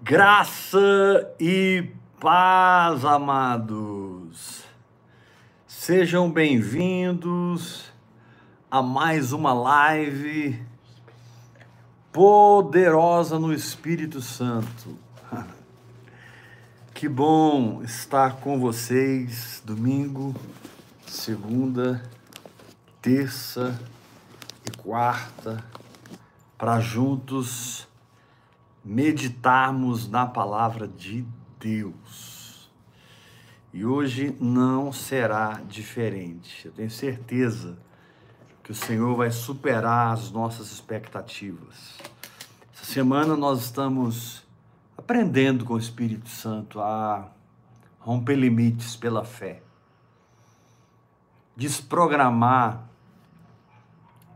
Graça e paz, amados. Sejam bem-vindos a mais uma live poderosa no Espírito Santo. Que bom estar com vocês domingo, segunda, terça e quarta para juntos meditarmos na palavra de Deus. E hoje não será diferente. Eu tenho certeza que o Senhor vai superar as nossas expectativas. Essa semana nós estamos aprendendo com o Espírito Santo a romper limites pela fé, desprogramar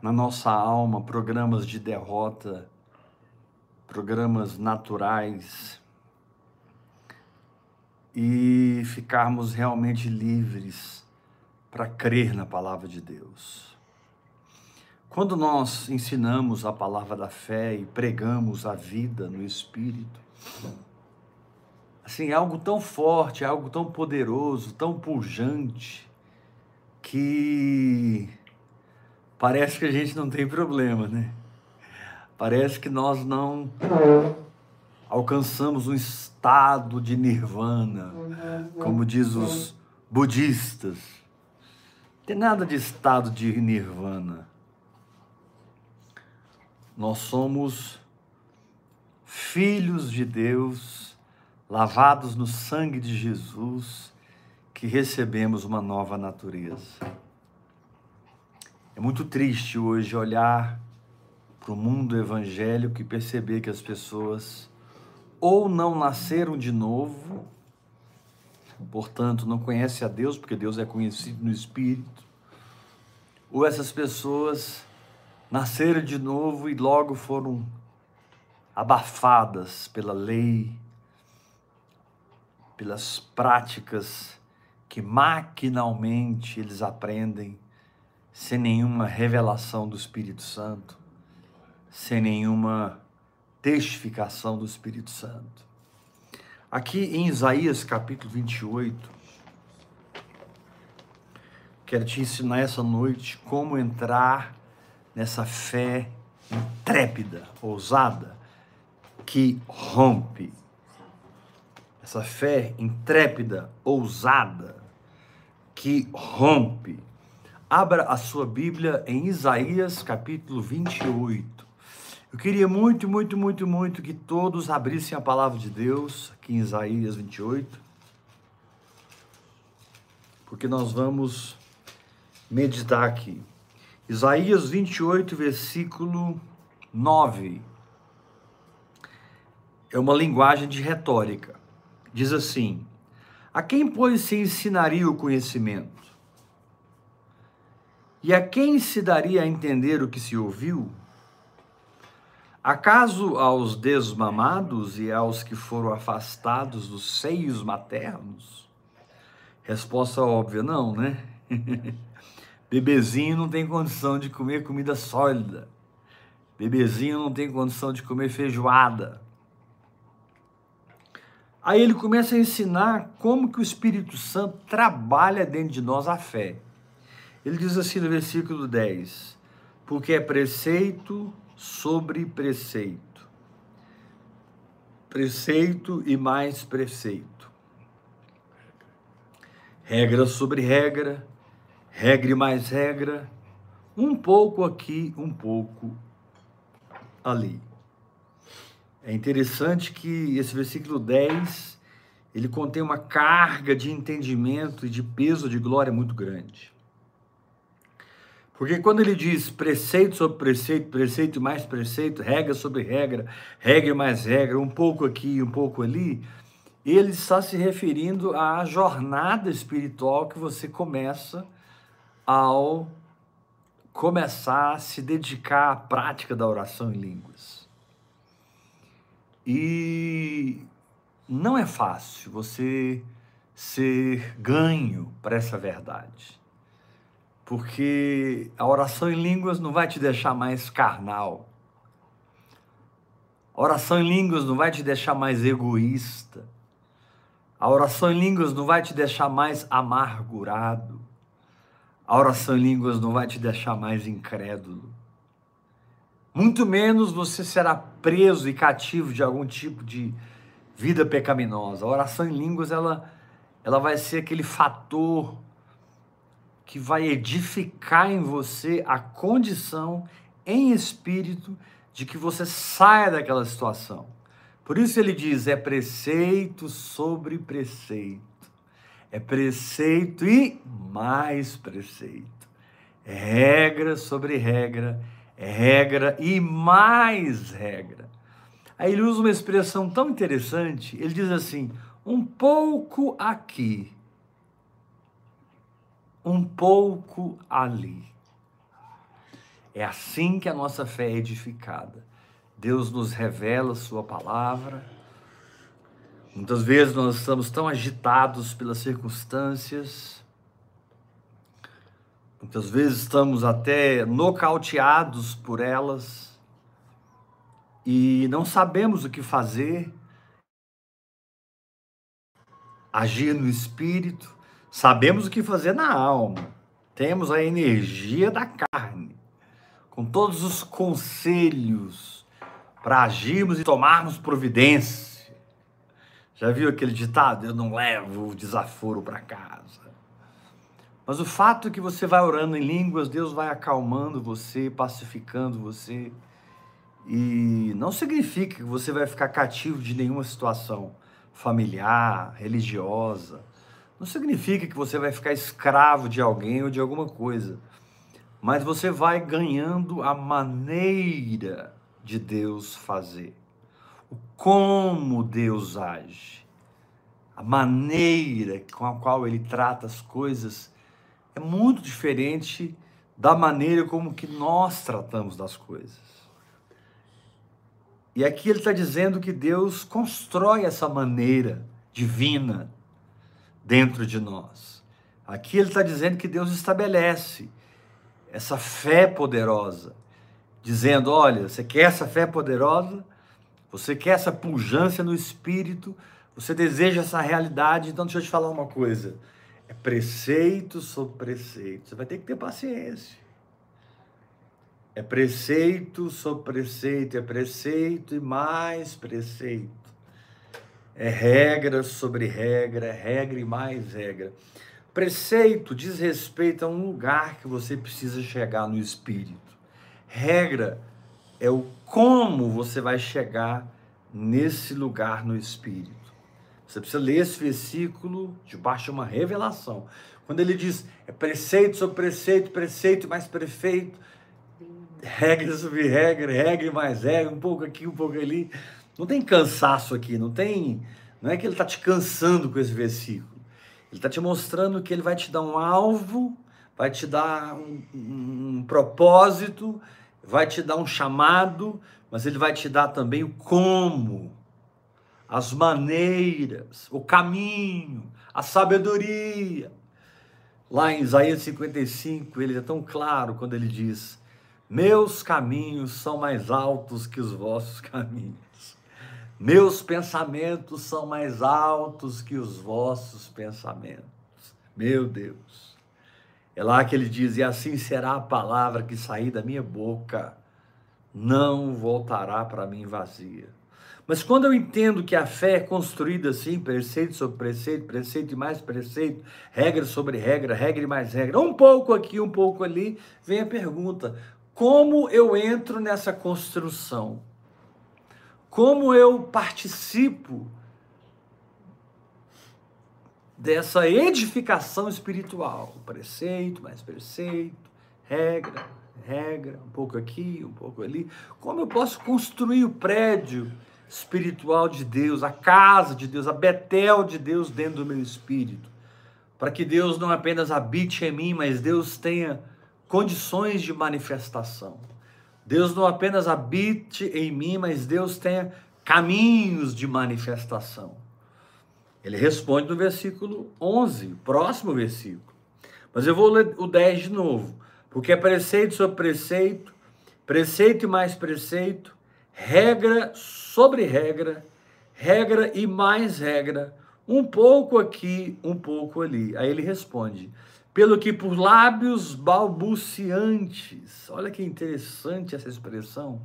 na nossa alma programas de derrota programas naturais e ficarmos realmente livres para crer na palavra de Deus. Quando nós ensinamos a palavra da fé e pregamos a vida no Espírito, assim, é algo tão forte, é algo tão poderoso, tão pujante, que parece que a gente não tem problema, né? Parece que nós não alcançamos um estado de nirvana, como diz os budistas. Não tem nada de estado de nirvana. Nós somos filhos de Deus, lavados no sangue de Jesus, que recebemos uma nova natureza. Muito triste hoje olhar para o mundo evangélico e perceber que as pessoas ou não nasceram de novo, portanto não conhecem a Deus, porque Deus é conhecido no Espírito, ou essas pessoas nasceram de novo e logo foram abafadas pela lei, pelas práticas que maquinalmente eles aprendem sem nenhuma revelação do Espírito Santo sem nenhuma testificação do Espírito Santo. Aqui em Isaías capítulo 28, quero te ensinar essa noite como entrar nessa fé intrépida, ousada, que rompe. Essa fé intrépida, ousada, que rompe. Abra a sua Bíblia em Isaías capítulo 28. Eu queria muito, muito, muito, muito que todos abrissem a palavra de Deus aqui em Isaías 28, porque nós vamos meditar aqui. Isaías 28, versículo 9. É uma linguagem de retórica. Diz assim: A quem, pois, se ensinaria o conhecimento? E a quem se daria a entender o que se ouviu? Acaso aos desmamados e aos que foram afastados dos seios maternos? Resposta óbvia, não, né? Bebezinho não tem condição de comer comida sólida. Bebezinho não tem condição de comer feijoada. Aí ele começa a ensinar como que o Espírito Santo trabalha dentro de nós a fé. Ele diz assim no versículo 10: Porque é preceito sobre preceito. Preceito e mais preceito. Regra sobre regra, regra e mais regra, um pouco aqui, um pouco ali. É interessante que esse versículo 10, ele contém uma carga de entendimento e de peso de glória muito grande. Porque quando ele diz preceito sobre preceito, preceito mais preceito, regra sobre regra, regra mais regra, um pouco aqui, um pouco ali, ele está se referindo à jornada espiritual que você começa ao começar a se dedicar à prática da oração em línguas. E não é fácil você ser ganho para essa verdade porque a oração em línguas não vai te deixar mais carnal. A oração em línguas não vai te deixar mais egoísta. A oração em línguas não vai te deixar mais amargurado. A oração em línguas não vai te deixar mais incrédulo. Muito menos você será preso e cativo de algum tipo de vida pecaminosa. A oração em línguas ela ela vai ser aquele fator que vai edificar em você a condição em espírito de que você saia daquela situação. Por isso ele diz: é preceito sobre preceito, é preceito e mais preceito, é regra sobre regra, é regra e mais regra. Aí ele usa uma expressão tão interessante, ele diz assim: um pouco aqui, um pouco ali. É assim que a nossa fé é edificada. Deus nos revela Sua palavra. Muitas vezes nós estamos tão agitados pelas circunstâncias, muitas vezes estamos até nocauteados por elas e não sabemos o que fazer, agir no espírito, sabemos o que fazer na alma, temos a energia da carne, com todos os conselhos para agirmos e tomarmos providência. Já viu aquele ditado? Eu não levo o desaforo para casa. Mas o fato é que você vai orando em línguas, Deus vai acalmando você, pacificando você. E não significa que você vai ficar cativo de nenhuma situação familiar, religiosa. Não significa que você vai ficar escravo de alguém ou de alguma coisa mas você vai ganhando a maneira de Deus fazer, o como Deus age, a maneira com a qual Ele trata as coisas é muito diferente da maneira como que nós tratamos das coisas. E aqui ele está dizendo que Deus constrói essa maneira divina dentro de nós. Aqui ele está dizendo que Deus estabelece essa fé poderosa, dizendo: olha, você quer essa fé poderosa? Você quer essa pujança no espírito? Você deseja essa realidade? Então, deixa eu te falar uma coisa: é preceito sobre preceito. Você vai ter que ter paciência. É preceito sobre preceito, é preceito e mais preceito. É regra sobre regra, é regra e mais regra. Preceito diz respeito a um lugar que você precisa chegar no espírito. Regra é o como você vai chegar nesse lugar no espírito. Você precisa ler esse versículo debaixo de uma revelação. Quando ele diz é preceito sobre preceito, preceito mais prefeito, regra sobre regra, regra mais regra, um pouco aqui, um pouco ali. Não tem cansaço aqui, não tem. Não é que ele está te cansando com esse versículo. Ele está te mostrando que ele vai te dar um alvo, vai te dar um, um, um propósito, vai te dar um chamado, mas ele vai te dar também o como, as maneiras, o caminho, a sabedoria. Lá em Isaías 55, ele é tão claro quando ele diz: Meus caminhos são mais altos que os vossos caminhos. Meus pensamentos são mais altos que os vossos pensamentos. Meu Deus. É lá que ele diz: E assim será a palavra que sair da minha boca, não voltará para mim vazia. Mas quando eu entendo que a fé é construída assim, preceito sobre preceito, preceito e mais preceito, regra sobre regra, regra e mais regra, um pouco aqui, um pouco ali, vem a pergunta: como eu entro nessa construção? Como eu participo dessa edificação espiritual, preceito, mais preceito, regra, regra, um pouco aqui, um pouco ali, como eu posso construir o prédio espiritual de Deus, a casa de Deus, a Betel de Deus dentro do meu espírito, para que Deus não apenas habite em mim, mas Deus tenha condições de manifestação. Deus não apenas habite em mim, mas Deus tenha caminhos de manifestação. Ele responde no versículo 11, próximo versículo. Mas eu vou ler o 10 de novo. Porque é preceito sobre preceito, preceito e mais preceito, regra sobre regra, regra e mais regra, um pouco aqui, um pouco ali. Aí ele responde: pelo que por lábios balbuciantes, olha que interessante essa expressão,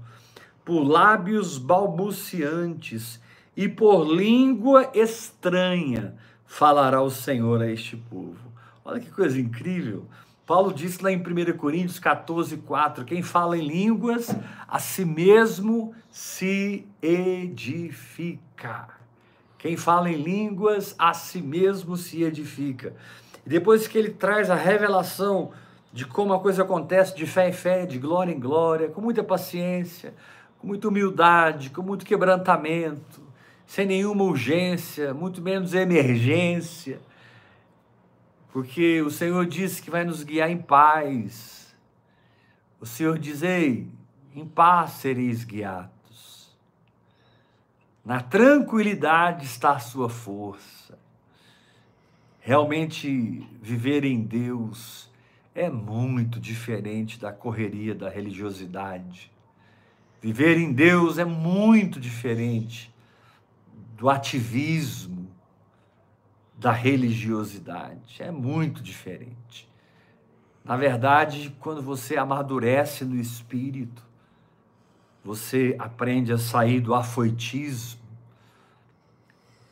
por lábios balbuciantes e por língua estranha falará o Senhor a este povo. Olha que coisa incrível. Paulo disse lá em 1 Coríntios 14, 4: quem fala em línguas, a si mesmo se edifica. Quem fala em línguas, a si mesmo se edifica. E depois que ele traz a revelação de como a coisa acontece de fé em fé, de glória em glória, com muita paciência, com muita humildade, com muito quebrantamento, sem nenhuma urgência, muito menos emergência, porque o Senhor disse que vai nos guiar em paz. O Senhor diz: Ei, em paz sereis guiados. Na tranquilidade está a sua força. Realmente viver em Deus é muito diferente da correria da religiosidade. Viver em Deus é muito diferente do ativismo, da religiosidade. É muito diferente. Na verdade, quando você amadurece no espírito, você aprende a sair do afoitismo,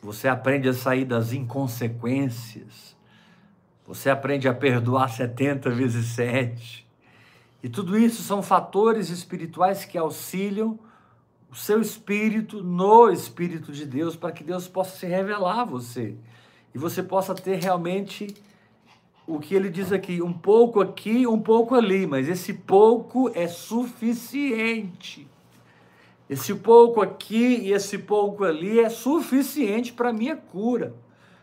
você aprende a sair das inconsequências, você aprende a perdoar 70 vezes 7. E tudo isso são fatores espirituais que auxiliam o seu espírito no Espírito de Deus, para que Deus possa se revelar a você. E você possa ter realmente o que ele diz aqui, um pouco aqui, um pouco ali, mas esse pouco é suficiente. Esse pouco aqui e esse pouco ali é suficiente para minha cura,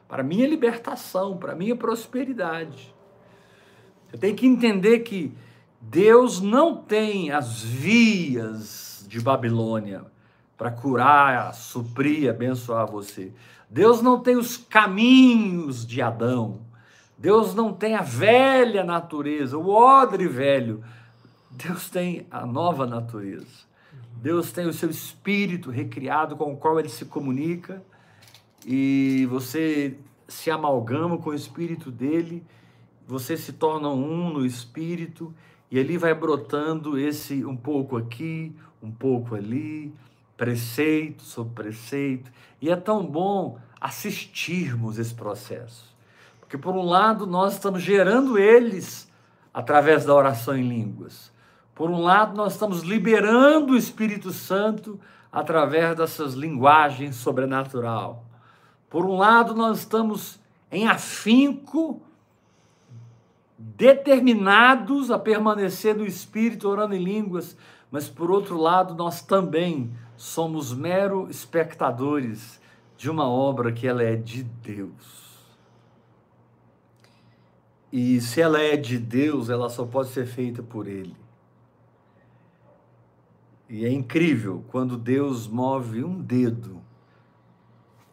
para minha libertação, para minha prosperidade. Eu tenho que entender que Deus não tem as vias de Babilônia para curar, suprir, abençoar você. Deus não tem os caminhos de Adão. Deus não tem a velha natureza, o odre velho. Deus tem a nova natureza. Deus tem o seu espírito recriado com o qual ele se comunica e você se amalgama com o espírito dele, você se torna um no espírito e ali vai brotando esse um pouco aqui, um pouco ali, preceito sobre preceito. E é tão bom assistirmos esse processo. Porque, por um lado, nós estamos gerando eles através da oração em línguas. Por um lado, nós estamos liberando o Espírito Santo através dessas linguagens sobrenatural. Por um lado, nós estamos em afinco, determinados a permanecer no Espírito, orando em línguas, mas por outro lado, nós também somos mero espectadores de uma obra que ela é de Deus. E se ela é de Deus, ela só pode ser feita por Ele. E é incrível quando Deus move um dedo,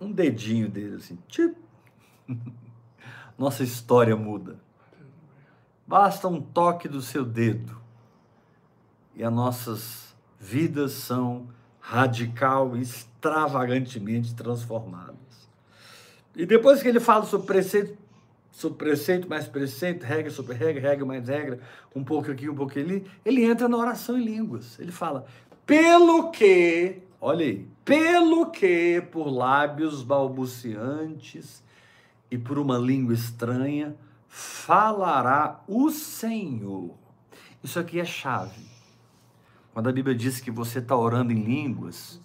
um dedinho dele assim, tchip, nossa história muda. Basta um toque do seu dedo e as nossas vidas são radical e extravagantemente transformadas. E depois que ele fala sobre preceito, sobre preceito mais preceito, regra sobre regra, regra mais regra, um pouco aqui, um pouco ali, ele entra na oração em línguas. Ele fala: pelo que, olha aí, pelo que por lábios balbuciantes e por uma língua estranha falará o Senhor. Isso aqui é chave. Quando a Bíblia diz que você está orando em línguas,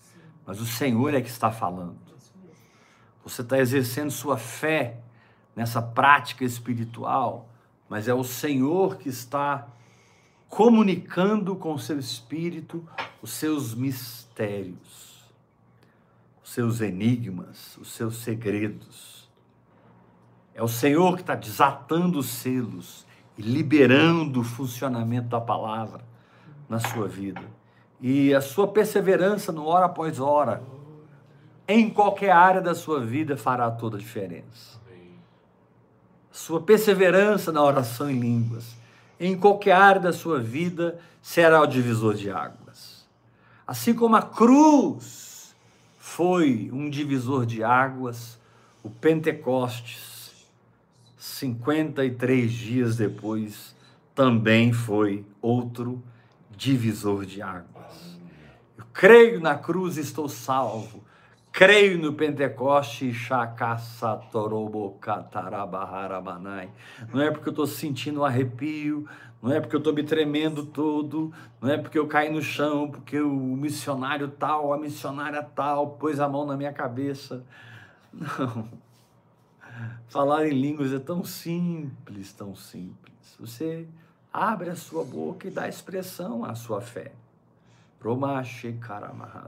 mas o Senhor é que está falando. Você está exercendo sua fé nessa prática espiritual, mas é o Senhor que está comunicando com o seu espírito os seus mistérios, os seus enigmas, os seus segredos. É o Senhor que está desatando os selos e liberando o funcionamento da palavra na sua vida. E a sua perseverança no hora após hora, em qualquer área da sua vida, fará toda a diferença. Sua perseverança na oração em línguas, em qualquer área da sua vida, será o divisor de águas. Assim como a cruz foi um divisor de águas, o Pentecostes, 53 dias depois, também foi outro divisor de águas. Eu creio na cruz e estou salvo. Creio no Pentecoste, não é porque eu estou sentindo um arrepio, não é porque eu estou me tremendo todo, não é porque eu caí no chão, porque o missionário tal, a missionária tal, pôs a mão na minha cabeça. Não. Falar em línguas é tão simples, tão simples. Você abre a sua boca e dá expressão à sua fé. Romache karamaha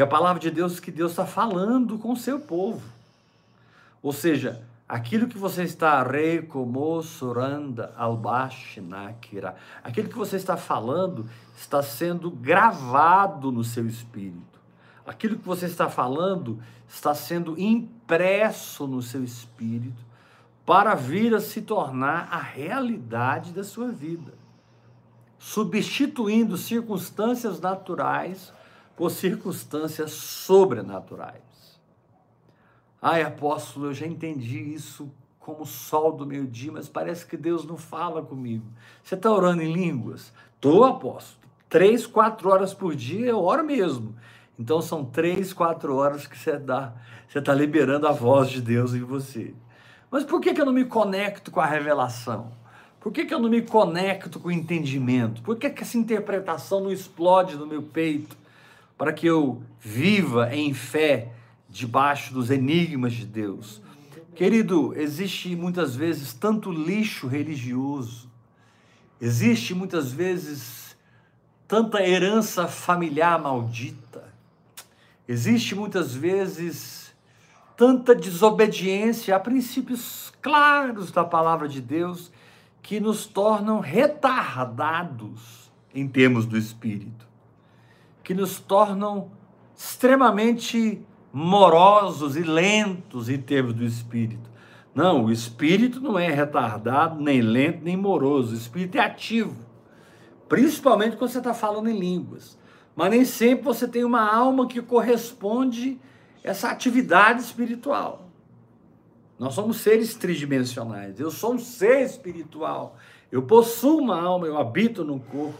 e a palavra de Deus que Deus está falando com o seu povo. Ou seja, aquilo que você está recomosuranda albashinakira, aquilo que você está falando está sendo gravado no seu espírito. Aquilo que você está falando está sendo impresso no seu espírito para vir a se tornar a realidade da sua vida, substituindo circunstâncias naturais por circunstâncias sobrenaturais. Ai, apóstolo, eu já entendi isso como o sol do meio-dia, mas parece que Deus não fala comigo. Você está orando em línguas? Estou, apóstolo. Três, quatro horas por dia eu oro mesmo. Então são três, quatro horas que você dá, você está liberando a voz de Deus em você. Mas por que, que eu não me conecto com a revelação? Por que, que eu não me conecto com o entendimento? Por que, que essa interpretação não explode no meu peito? Para que eu viva em fé debaixo dos enigmas de Deus. Querido, existe muitas vezes tanto lixo religioso, existe muitas vezes tanta herança familiar maldita, existe muitas vezes tanta desobediência a princípios claros da palavra de Deus que nos tornam retardados em termos do espírito que nos tornam extremamente morosos e lentos em termos do espírito. Não, o espírito não é retardado, nem lento, nem moroso. O espírito é ativo, principalmente quando você está falando em línguas. Mas nem sempre você tem uma alma que corresponde a essa atividade espiritual. Nós somos seres tridimensionais. Eu sou um ser espiritual. Eu possuo uma alma, eu habito no corpo.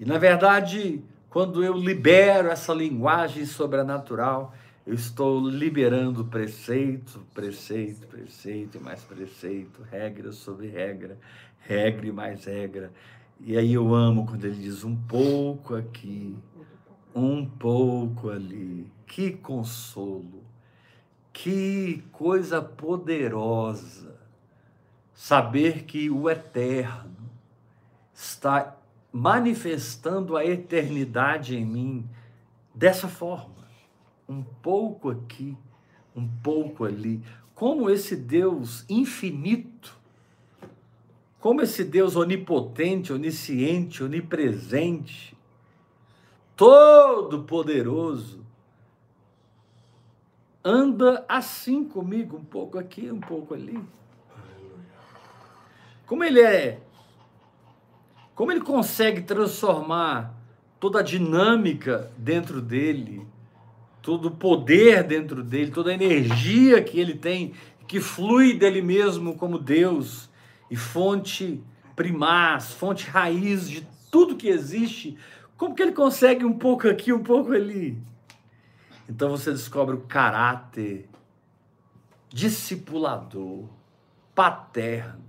E na verdade, quando eu libero essa linguagem sobrenatural, eu estou liberando preceito, preceito, preceito mais preceito, regra sobre regra, regra e mais regra. E aí eu amo quando ele diz um pouco aqui, um pouco ali. Que consolo, que coisa poderosa saber que o eterno está manifestando a eternidade em mim dessa forma. Um pouco aqui, um pouco ali. Como esse Deus infinito, como esse Deus onipotente, onisciente, onipresente, todo-poderoso, anda assim comigo, um pouco aqui, um pouco ali. Como ele é como ele consegue transformar toda a dinâmica dentro dele, todo o poder dentro dele, toda a energia que ele tem, que flui dele mesmo como Deus e fonte primaz, fonte raiz de tudo que existe, como que ele consegue um pouco aqui, um pouco ali? Então você descobre o caráter discipulador, paterno,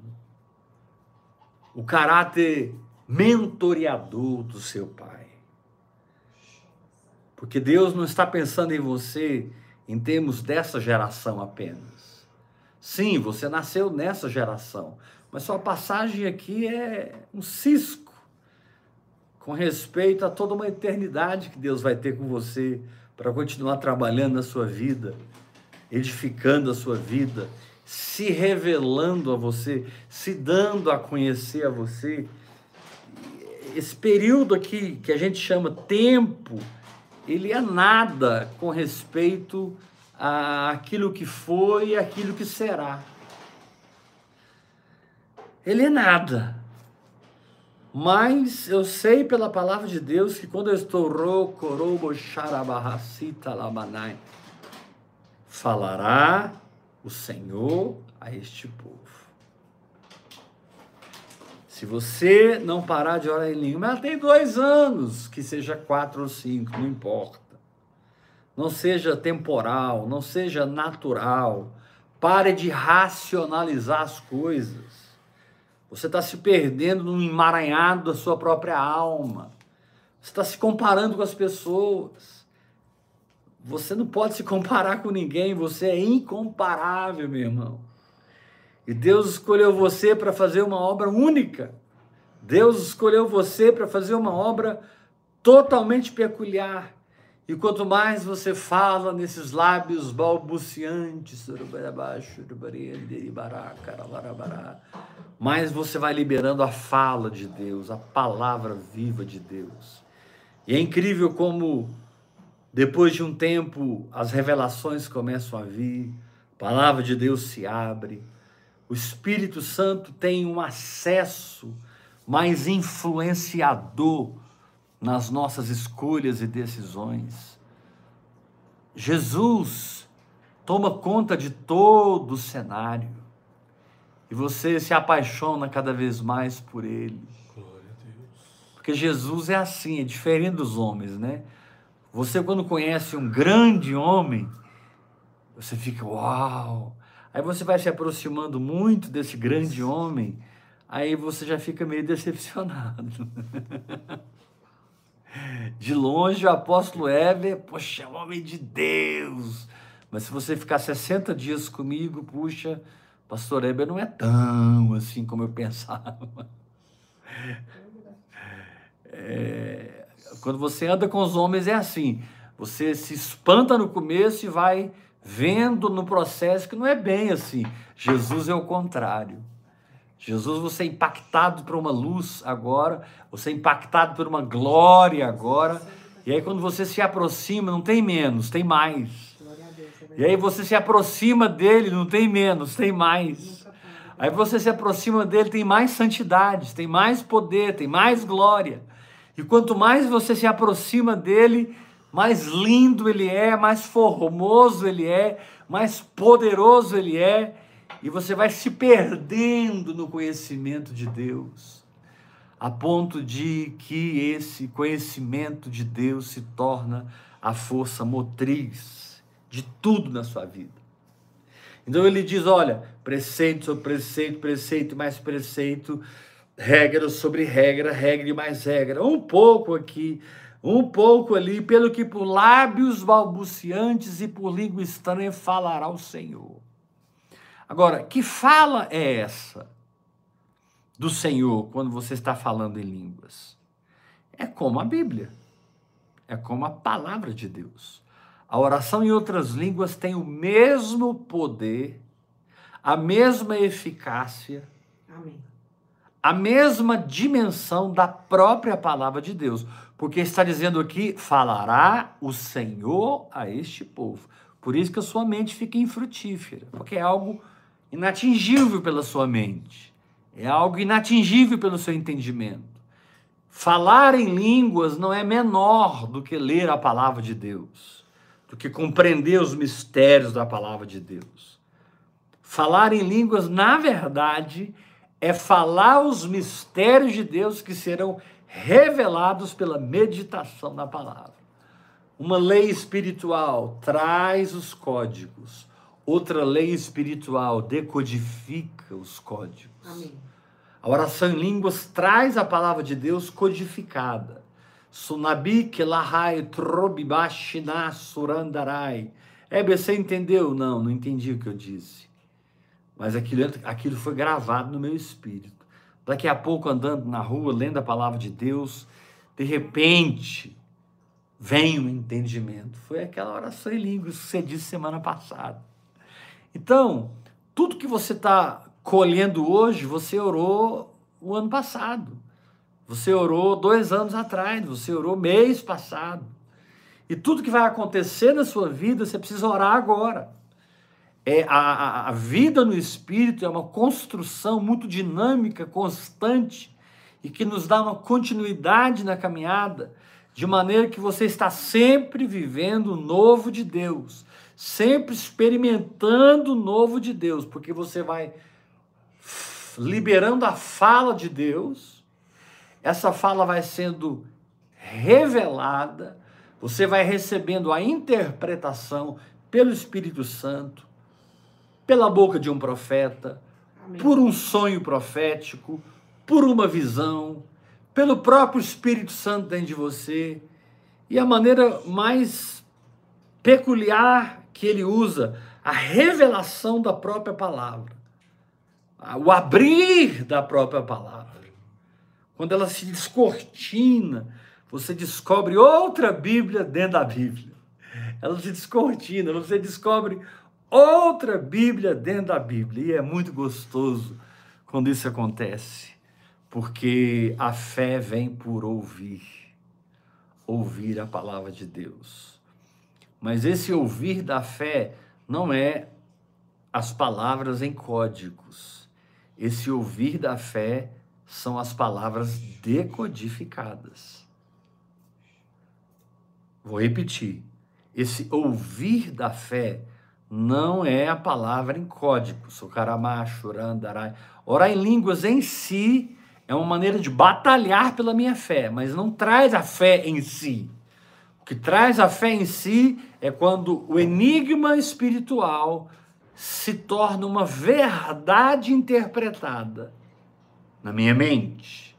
o caráter mentoreador do seu Pai. Porque Deus não está pensando em você em termos dessa geração apenas. Sim, você nasceu nessa geração, mas sua passagem aqui é um cisco com respeito a toda uma eternidade que Deus vai ter com você para continuar trabalhando na sua vida, edificando a sua vida, se revelando a você, se dando a conhecer a você esse período aqui que a gente chama tempo, ele é nada com respeito àquilo que foi e aquilo que será. Ele é nada. Mas eu sei pela palavra de Deus que quando eu estou rocorobo lamanai, falará o Senhor a este povo. Se você não parar de orar em língua, ela tem dois anos, que seja quatro ou cinco, não importa. Não seja temporal, não seja natural. Pare de racionalizar as coisas. Você está se perdendo num emaranhado da sua própria alma. Você está se comparando com as pessoas. Você não pode se comparar com ninguém, você é incomparável, meu irmão. E Deus escolheu você para fazer uma obra única. Deus escolheu você para fazer uma obra totalmente peculiar. E quanto mais você fala nesses lábios balbuciantes, mais você vai liberando a fala de Deus, a palavra viva de Deus. E é incrível como, depois de um tempo, as revelações começam a vir, a palavra de Deus se abre, o Espírito Santo tem um acesso mais influenciador nas nossas escolhas e decisões. Jesus toma conta de todo o cenário e você se apaixona cada vez mais por ele. Porque Jesus é assim, é diferente dos homens, né? Você, quando conhece um grande homem, você fica, uau! Aí você vai se aproximando muito desse grande homem, aí você já fica meio decepcionado. De longe, o apóstolo Heber, poxa, homem de Deus. Mas se você ficar 60 dias comigo, puxa, pastor Heber não é tão assim como eu pensava. É, quando você anda com os homens é assim, você se espanta no começo e vai vendo no processo que não é bem assim. Jesus é o contrário. Jesus, você é impactado por uma luz agora, você é impactado por uma glória agora. E aí, quando você se aproxima, não tem menos, tem mais. E aí, você se aproxima dele, não tem menos, tem mais. Aí, você se aproxima dele, tem mais santidade, tem mais poder, tem mais glória. E quanto mais você se aproxima dele, mais lindo ele é, mais formoso ele é, mais poderoso ele é e você vai se perdendo no conhecimento de Deus, a ponto de que esse conhecimento de Deus se torna a força motriz de tudo na sua vida. Então ele diz: olha, preceito sobre preceito, preceito mais preceito, regra sobre regra, regra e mais regra, um pouco aqui, um pouco ali, pelo que por lábios balbuciantes e por língua estranha falará o Senhor. Agora, que fala é essa do Senhor quando você está falando em línguas? É como a Bíblia, é como a palavra de Deus. A oração em outras línguas tem o mesmo poder, a mesma eficácia, Amém. A mesma dimensão da própria palavra de Deus. Porque está dizendo aqui: falará o Senhor a este povo. Por isso que a sua mente fica infrutífera, porque é algo inatingível pela sua mente, é algo inatingível pelo seu entendimento. Falar em línguas não é menor do que ler a palavra de Deus, do que compreender os mistérios da palavra de Deus. Falar em línguas, na verdade, é falar os mistérios de Deus que serão revelados pela meditação na palavra. Uma lei espiritual traz os códigos Outra lei espiritual decodifica os códigos. Amém. A oração em línguas traz a palavra de Deus codificada. Sunabi kelahai trobibashina surandarai. É, você entendeu? Não, não entendi o que eu disse. Mas aquilo, aquilo foi gravado no meu espírito. Daqui a pouco, andando na rua, lendo a palavra de Deus, de repente, vem um entendimento. Foi aquela oração em línguas que você disse semana passada. Então, tudo que você está colhendo hoje, você orou o ano passado. Você orou dois anos atrás, você orou mês passado. E tudo que vai acontecer na sua vida, você precisa orar agora. É, a, a vida no Espírito é uma construção muito dinâmica, constante, e que nos dá uma continuidade na caminhada, de maneira que você está sempre vivendo o novo de Deus, sempre experimentando o novo de Deus, porque você vai liberando a fala de Deus, essa fala vai sendo revelada, você vai recebendo a interpretação pelo Espírito Santo, pela boca de um profeta, Amém. por um sonho profético, por uma visão, pelo próprio Espírito Santo dentro de você. E a maneira mais peculiar que ele usa, a revelação da própria palavra, o abrir da própria palavra. Quando ela se descortina, você descobre outra Bíblia dentro da Bíblia. Ela se descortina, você descobre outra Bíblia dentro da Bíblia. E é muito gostoso quando isso acontece porque a fé vem por ouvir, ouvir a palavra de Deus. Mas esse ouvir da fé não é as palavras em códigos. Esse ouvir da fé são as palavras decodificadas. Vou repetir. Esse ouvir da fé não é a palavra em código. Socaramacho, orandarai. Orar em línguas em si é uma maneira de batalhar pela minha fé, mas não traz a fé em si. O que traz a fé em si é quando o enigma espiritual se torna uma verdade interpretada na minha mente,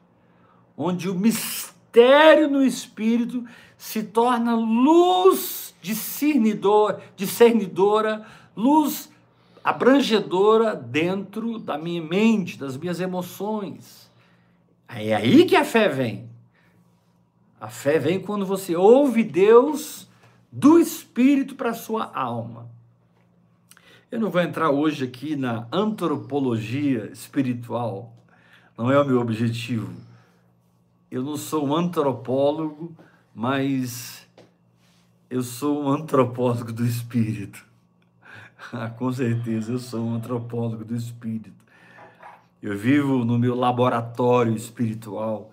onde o mistério no espírito se torna luz discernidor, discernidora, luz abrangedora dentro da minha mente, das minhas emoções. É aí que a fé vem. A fé vem quando você ouve Deus do Espírito para a sua alma. Eu não vou entrar hoje aqui na antropologia espiritual, não é o meu objetivo. Eu não sou um antropólogo, mas eu sou um antropólogo do Espírito. Ah, com certeza, eu sou um antropólogo do Espírito. Eu vivo no meu laboratório espiritual,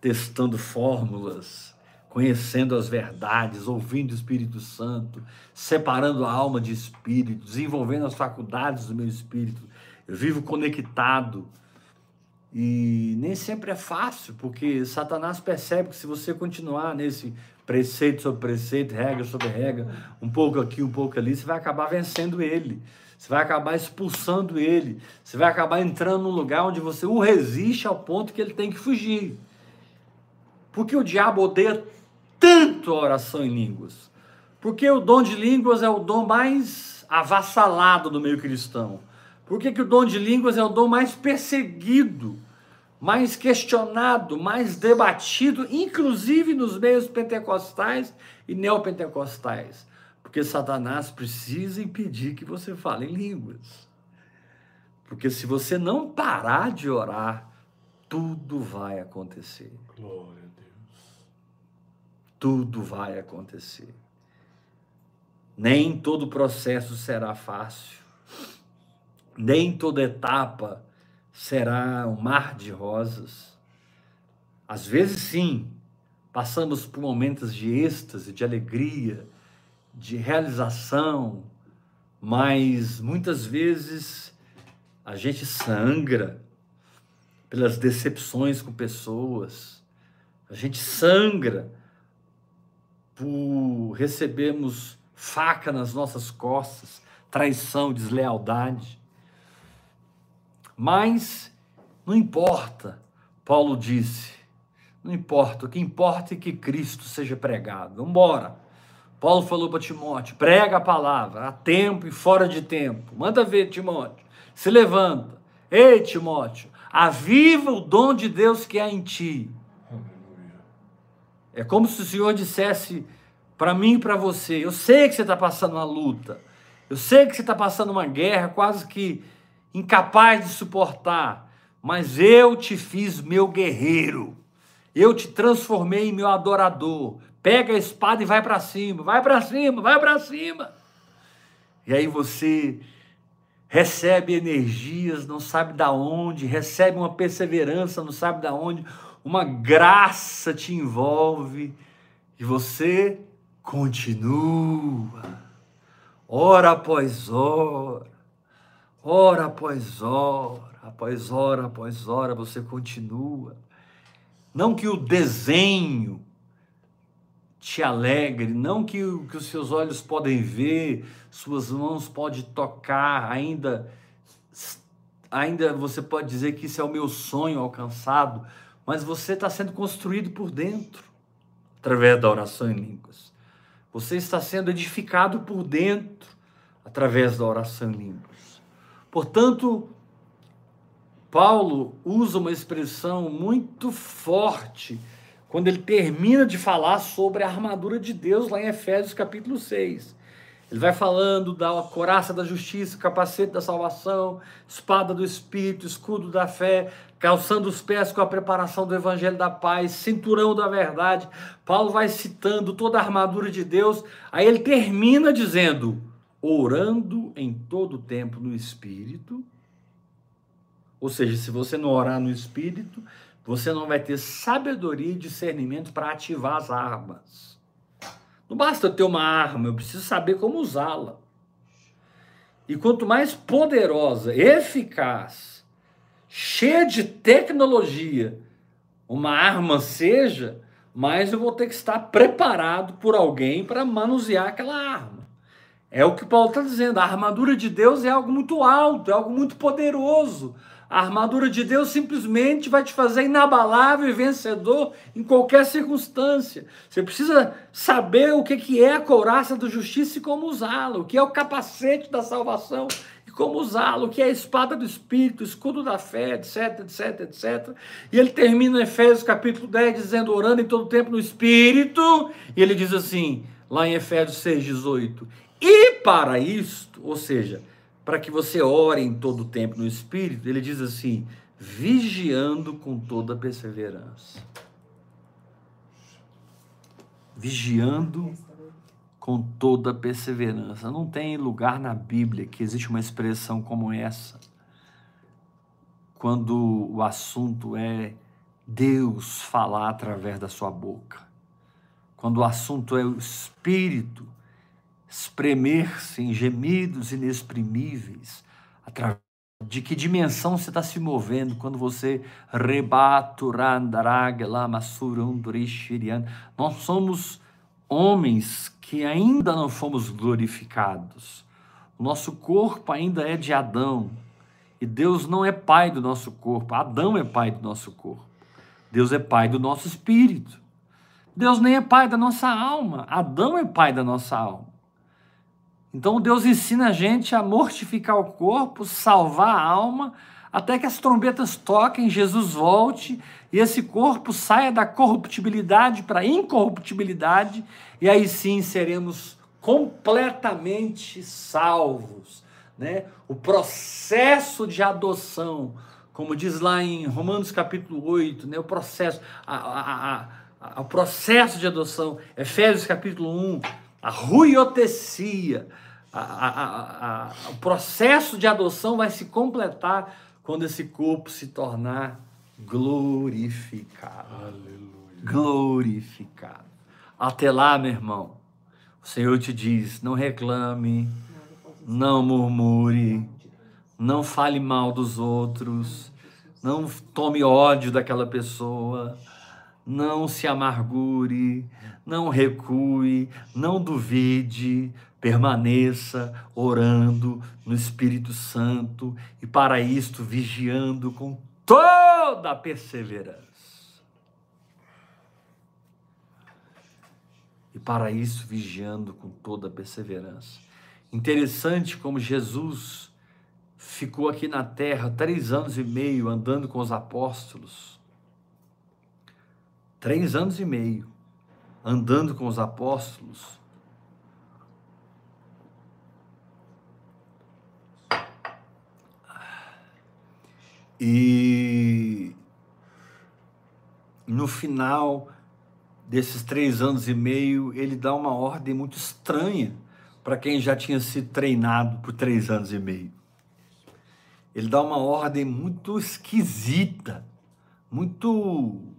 testando fórmulas, conhecendo as verdades, ouvindo o Espírito Santo, separando a alma de espírito, desenvolvendo as faculdades do meu espírito. Eu vivo conectado. E nem sempre é fácil, porque Satanás percebe que se você continuar nesse preceito sobre preceito, regra sobre regra, um pouco aqui, um pouco ali, você vai acabar vencendo ele. Você vai acabar expulsando ele. Você vai acabar entrando num lugar onde você o resiste ao ponto que ele tem que fugir. Porque o diabo odeia tanto a oração em línguas. Porque o dom de línguas é o dom mais avassalado do meio cristão. Por que, que o dom de línguas é o dom mais perseguido, mais questionado, mais debatido, inclusive nos meios pentecostais e neopentecostais? Porque Satanás precisa impedir que você fale em línguas. Porque se você não parar de orar, tudo vai acontecer. Glória a Deus. Tudo vai acontecer. Nem todo processo será fácil. Nem toda etapa será um mar de rosas. Às vezes, sim, passamos por momentos de êxtase, de alegria, de realização, mas muitas vezes a gente sangra pelas decepções com pessoas, a gente sangra por recebermos faca nas nossas costas, traição, deslealdade. Mas não importa, Paulo disse, não importa, o que importa é que Cristo seja pregado. Vamos embora. Paulo falou para Timóteo: prega a palavra, a tempo e fora de tempo. Manda ver, Timóteo. Se levanta. Ei, Timóteo, aviva o dom de Deus que há em ti. É como se o Senhor dissesse para mim e para você: eu sei que você está passando uma luta, eu sei que você está passando uma guerra quase que incapaz de suportar, mas eu te fiz meu guerreiro, eu te transformei em meu adorador, pega a espada e vai para cima, vai para cima, vai para cima. E aí você recebe energias, não sabe da onde, recebe uma perseverança, não sabe da onde, uma graça te envolve e você continua, hora após hora, hora após hora, após hora após hora, você continua. Não que o desenho te alegre, não que, que os seus olhos podem ver, suas mãos podem tocar, ainda, ainda você pode dizer que isso é o meu sonho alcançado, mas você está sendo construído por dentro, através da oração em línguas. Você está sendo edificado por dentro, através da oração em línguas. Portanto, Paulo usa uma expressão muito forte quando ele termina de falar sobre a armadura de Deus lá em Efésios capítulo 6. Ele vai falando da coraça da justiça, capacete da salvação, espada do espírito, escudo da fé, calçando os pés com a preparação do evangelho da paz, cinturão da verdade. Paulo vai citando toda a armadura de Deus. Aí ele termina dizendo: orando em todo o tempo no espírito. Ou seja, se você não orar no espírito, você não vai ter sabedoria e discernimento para ativar as armas. Não basta ter uma arma, eu preciso saber como usá-la. E quanto mais poderosa, eficaz, cheia de tecnologia uma arma seja, mais eu vou ter que estar preparado por alguém para manusear aquela arma. É o que Paulo está dizendo. A armadura de Deus é algo muito alto, é algo muito poderoso, a armadura de Deus simplesmente vai te fazer inabalável e vencedor em qualquer circunstância. Você precisa saber o que é a couraça da justiça e como usá-la, o que é o capacete da salvação e como usá-lo, o que é a espada do Espírito, o escudo da fé, etc, etc, etc. E ele termina em Efésios capítulo 10 dizendo, orando em todo tempo no Espírito, e ele diz assim, lá em Efésios 6, 18, e para isto, ou seja, para que você ore em todo o tempo no Espírito, ele diz assim: vigiando com toda perseverança. Vigiando com toda perseverança. Não tem lugar na Bíblia que existe uma expressão como essa, quando o assunto é Deus falar através da sua boca. Quando o assunto é o Espírito espremer-se em gemidos inexprimíveis, através de que dimensão você está se movendo quando você nós somos homens que ainda não fomos glorificados. O nosso corpo ainda é de Adão. E Deus não é pai do nosso corpo. Adão é pai do nosso corpo. Deus é pai do nosso espírito. Deus nem é pai da nossa alma. Adão é pai da nossa alma. Então Deus ensina a gente a mortificar o corpo, salvar a alma, até que as trombetas toquem, Jesus volte e esse corpo saia da corruptibilidade para a incorruptibilidade, e aí sim seremos completamente salvos. Né? O processo de adoção, como diz lá em Romanos capítulo 8, né? o processo, a, a, a, o processo de adoção, Efésios capítulo 1, a ruiotecia, a, a, a, o processo de adoção vai se completar quando esse corpo se tornar glorificado. Aleluia. Glorificado. Até lá, meu irmão, o Senhor te diz: não reclame, não murmure, não fale mal dos outros, não tome ódio daquela pessoa não se amargure, não recue, não duvide, permaneça orando no Espírito Santo e para isto vigiando com toda a perseverança. E para isso vigiando com toda a perseverança. Interessante como Jesus ficou aqui na terra três anos e meio andando com os apóstolos três anos e meio, andando com os apóstolos. E no final desses três anos e meio, ele dá uma ordem muito estranha para quem já tinha sido treinado por três anos e meio. ele dá uma ordem muito esquisita, muito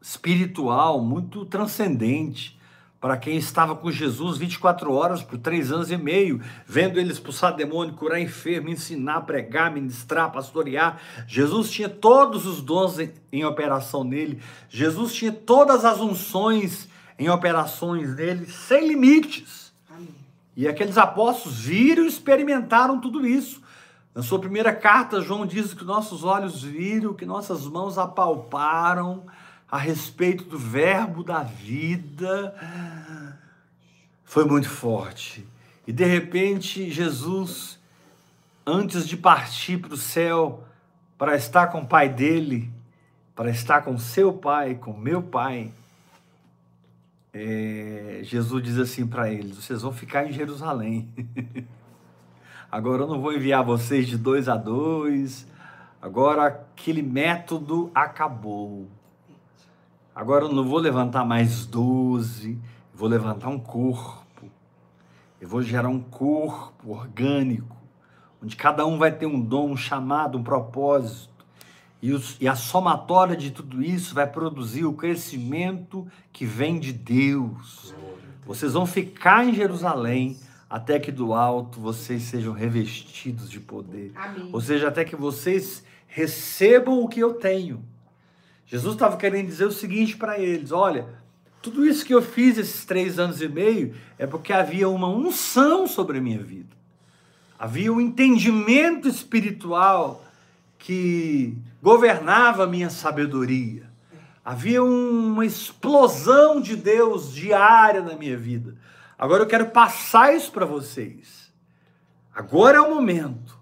espiritual, muito transcendente para quem estava com Jesus 24 horas por três anos e meio, vendo ele expulsar demônio, curar enfermo, ensinar, pregar, ministrar, pastorear. Jesus tinha todos os dons em, em operação nele, Jesus tinha todas as unções em operações nele, sem limites. Amém. E aqueles apóstolos viram e experimentaram tudo isso. Na sua primeira carta, João diz que nossos olhos viram, que nossas mãos apalparam a respeito do verbo da vida foi muito forte. E de repente, Jesus, antes de partir para o céu, para estar com o pai dele, para estar com seu pai, com meu pai, é, Jesus diz assim para eles: vocês vão ficar em Jerusalém. Agora eu não vou enviar vocês de dois a dois. Agora aquele método acabou. Agora eu não vou levantar mais doze, vou levantar um corpo. Eu vou gerar um corpo orgânico, onde cada um vai ter um dom, um chamado, um propósito. E, os, e a somatória de tudo isso vai produzir o crescimento que vem de Deus. Vocês vão ficar em Jerusalém até que do alto vocês sejam revestidos de poder. Amém. Ou seja, até que vocês recebam o que eu tenho. Jesus estava querendo dizer o seguinte para eles: olha, tudo isso que eu fiz esses três anos e meio é porque havia uma unção sobre a minha vida. Havia um entendimento espiritual que governava a minha sabedoria. Havia uma explosão de Deus diária na minha vida. Agora eu quero passar isso para vocês. Agora é o momento.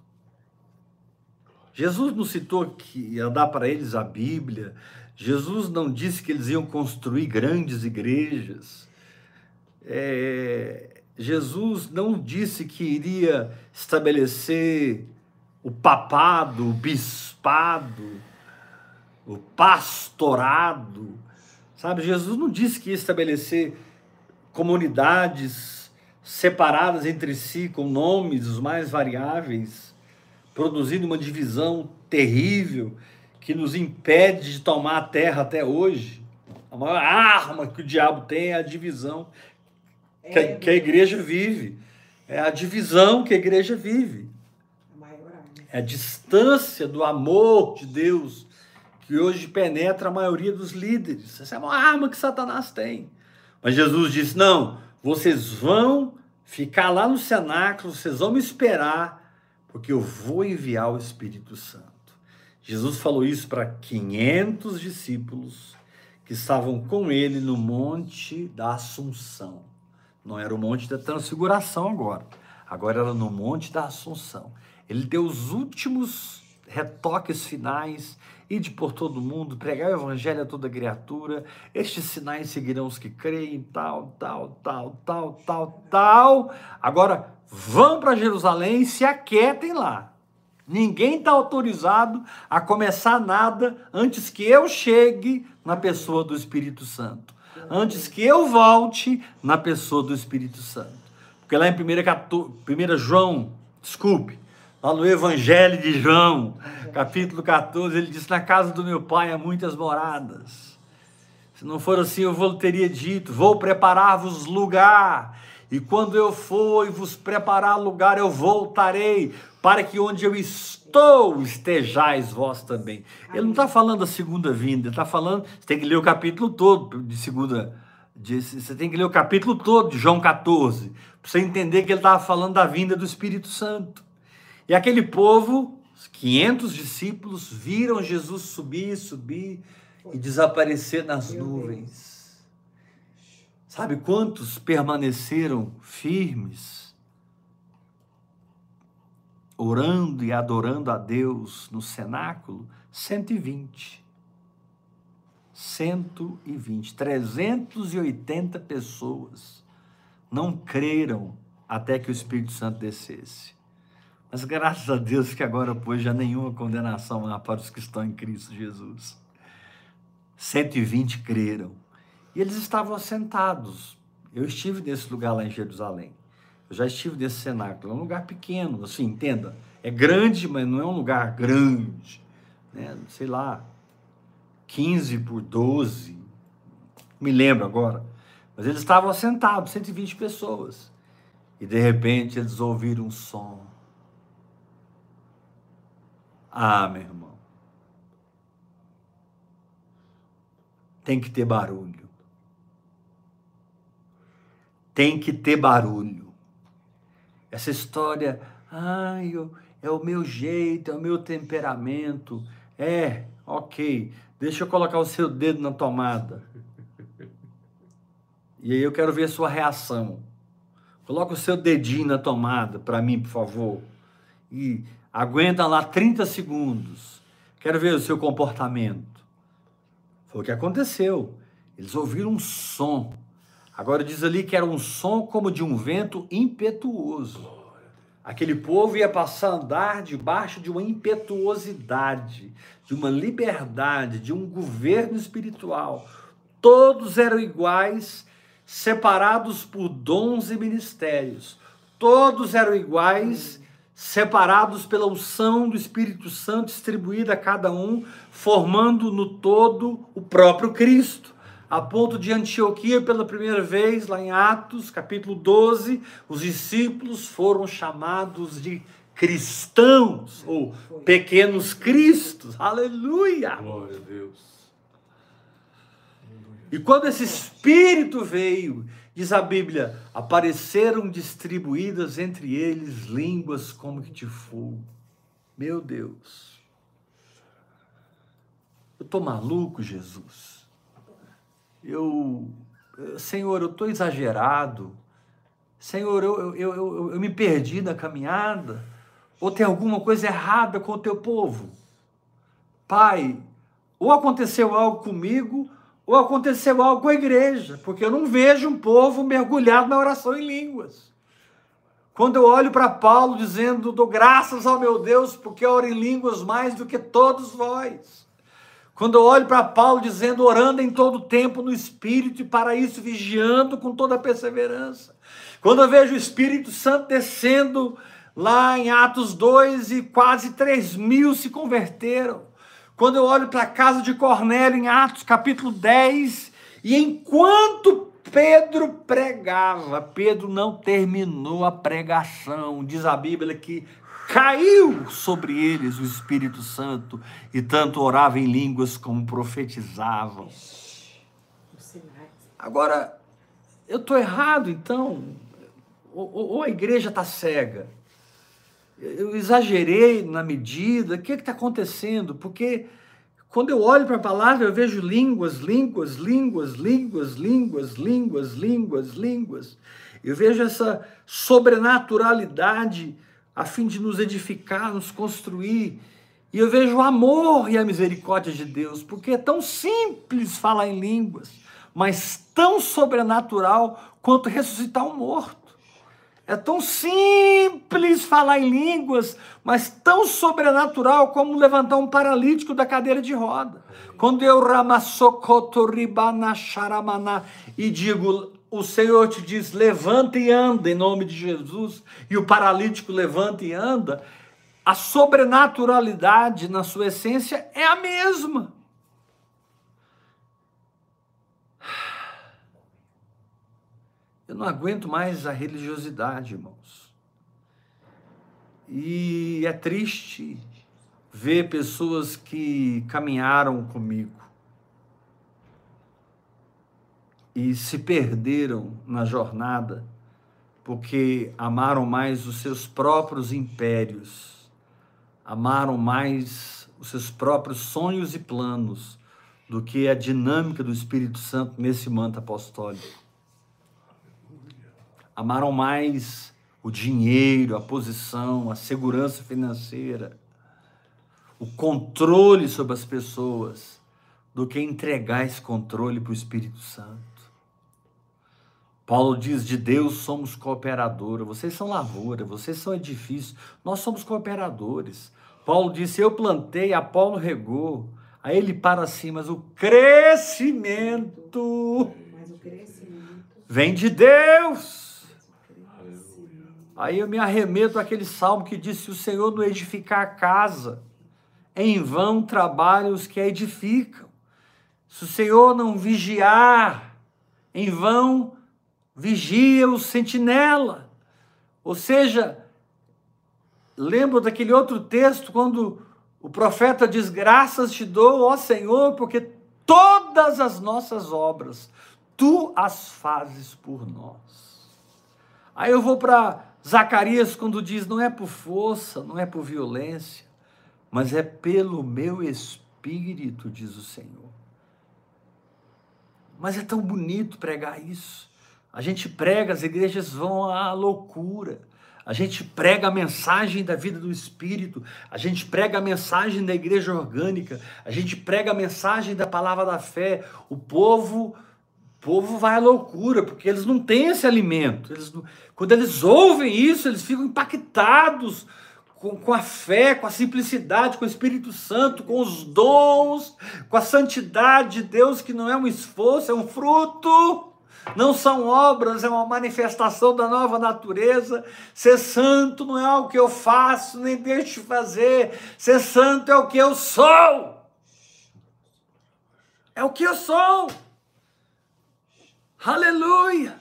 Jesus não citou que ia dar para eles a Bíblia. Jesus não disse que eles iam construir grandes igrejas. É, Jesus não disse que iria estabelecer o papado, o bispado, o pastorado. Sabe, Jesus não disse que ia estabelecer comunidades separadas entre si, com nomes os mais variáveis produzindo uma divisão terrível que nos impede de tomar a terra até hoje. A maior arma que o diabo tem é a divisão é, que, a, que, a, igreja vive. É a divisão que a igreja vive. É a distância do amor de Deus que hoje penetra a maioria dos líderes. Essa é uma arma que Satanás tem. Mas Jesus disse: não, vocês vão ficar lá no cenáculo, vocês vão me esperar porque eu vou enviar o Espírito Santo. Jesus falou isso para 500 discípulos que estavam com ele no Monte da Assunção. Não era o Monte da Transfiguração agora, agora era no Monte da Assunção. Ele deu os últimos retoques finais, ide por todo mundo, pregar o evangelho a toda criatura, estes sinais seguirão os que creem, tal, tal, tal, tal, tal, tal. Agora, vão para Jerusalém e se aquietem lá. Ninguém está autorizado a começar nada antes que eu chegue na pessoa do Espírito Santo. Antes que eu volte na pessoa do Espírito Santo. Porque lá em 1 João, desculpe, lá no Evangelho de João, capítulo 14, ele diz: Na casa do meu pai há muitas moradas. Se não for assim, eu vou teria dito: Vou preparar-vos lugar. E quando eu for e vos preparar lugar, eu voltarei, para que onde eu estou estejais vós também. Ele não está falando da segunda vinda, ele está falando, você tem que ler o capítulo todo de segunda, de, você tem que ler o capítulo todo de João 14, para você entender que ele estava falando da vinda do Espírito Santo. E aquele povo, 500 discípulos, viram Jesus subir, subir e desaparecer nas nuvens. Sabe quantos permaneceram firmes, orando e adorando a Deus no cenáculo? 120. 120. 380 pessoas não creram até que o Espírito Santo descesse. Mas graças a Deus que agora, pois, já nenhuma condenação há para os que estão em Cristo Jesus. 120 creram. E eles estavam assentados. Eu estive nesse lugar lá em Jerusalém. Eu já estive nesse cenáculo. É um lugar pequeno, assim, entenda. É grande, mas não é um lugar grande. Né? Sei lá, 15 por 12. Me lembro agora. Mas eles estavam assentados, 120 pessoas. E de repente eles ouviram um som. Ah, meu irmão. Tem que ter barulho. Tem que ter barulho. Essa história, ai, eu, é o meu jeito, é o meu temperamento. É, ok. Deixa eu colocar o seu dedo na tomada. E aí eu quero ver a sua reação. Coloca o seu dedinho na tomada para mim, por favor. E aguenta lá 30 segundos. Quero ver o seu comportamento. Foi o que aconteceu. Eles ouviram um som. Agora diz ali que era um som como de um vento impetuoso. Aquele povo ia passar a andar debaixo de uma impetuosidade, de uma liberdade, de um governo espiritual. Todos eram iguais, separados por dons e ministérios. Todos eram iguais, separados pela unção do Espírito Santo distribuída a cada um, formando no todo o próprio Cristo a ponto de Antioquia, pela primeira vez, lá em Atos, capítulo 12, os discípulos foram chamados de cristãos, ou pequenos cristos. Aleluia! Glória a Deus. E quando esse Espírito veio, diz a Bíblia, apareceram distribuídas entre eles línguas como que de fogo. Meu Deus. Eu estou maluco, Jesus eu, Senhor, eu estou exagerado, Senhor, eu, eu, eu, eu me perdi na caminhada, ou tem alguma coisa errada com o teu povo. Pai, ou aconteceu algo comigo, ou aconteceu algo com a igreja, porque eu não vejo um povo mergulhado na oração em línguas. Quando eu olho para Paulo dizendo, dou graças ao meu Deus, porque oro em línguas mais do que todos vós. Quando eu olho para Paulo dizendo, orando em todo tempo no Espírito e para isso vigiando com toda perseverança. Quando eu vejo o Espírito Santo descendo lá em Atos 2 e quase 3 mil se converteram. Quando eu olho para a casa de Cornélio em Atos capítulo 10 e enquanto Pedro pregava, Pedro não terminou a pregação. Diz a Bíblia que caiu sobre eles o Espírito Santo e tanto oravam em línguas como profetizavam. Agora, eu estou errado então? Ou, ou a igreja está cega? Eu exagerei na medida? O que está acontecendo? Porque quando eu olho para a palavra, eu vejo línguas, línguas, línguas, línguas, línguas, línguas, línguas, línguas. Eu vejo essa sobrenaturalidade a fim de nos edificar, nos construir. E eu vejo o amor e a misericórdia de Deus, porque é tão simples falar em línguas, mas tão sobrenatural quanto ressuscitar um morto. É tão simples falar em línguas, mas tão sobrenatural como levantar um paralítico da cadeira de roda. Quando eu ramassocotoribana e digo o Senhor te diz: levanta e anda em nome de Jesus, e o paralítico levanta e anda, a sobrenaturalidade na sua essência é a mesma. Eu não aguento mais a religiosidade, irmãos. E é triste ver pessoas que caminharam comigo e se perderam na jornada porque amaram mais os seus próprios impérios, amaram mais os seus próprios sonhos e planos do que a dinâmica do Espírito Santo nesse manto apostólico. Amaram mais o dinheiro, a posição, a segurança financeira, o controle sobre as pessoas, do que entregar esse controle para o Espírito Santo. Paulo diz: de Deus somos cooperadores, vocês são lavoura, vocês são edifícios, nós somos cooperadores. Paulo disse: Eu plantei, Apolo regou, a ele para si, mas o crescimento, mas o crescimento vem de Deus. Aí eu me arremeto àquele salmo que diz: se o Senhor não edificar a casa, em vão trabalham os que a edificam. Se o Senhor não vigiar, em vão vigia o sentinela. Ou seja, lembro daquele outro texto quando o profeta diz: Graças te dou, ó Senhor, porque todas as nossas obras tu as fazes por nós. Aí eu vou para Zacarias quando diz: Não é por força, não é por violência, mas é pelo meu espírito, diz o Senhor. Mas é tão bonito pregar isso. A gente prega, as igrejas vão à loucura. A gente prega a mensagem da vida do Espírito, a gente prega a mensagem da igreja orgânica, a gente prega a mensagem da palavra da fé. O povo, o povo vai à loucura, porque eles não têm esse alimento. Eles quando eles ouvem isso, eles ficam impactados com, com a fé, com a simplicidade, com o Espírito Santo, com os dons, com a santidade de Deus, que não é um esforço, é um fruto não são obras, é uma manifestação da nova natureza. Ser santo não é algo que eu faço, nem deixo de fazer. Ser santo é o que eu sou. É o que eu sou. Aleluia.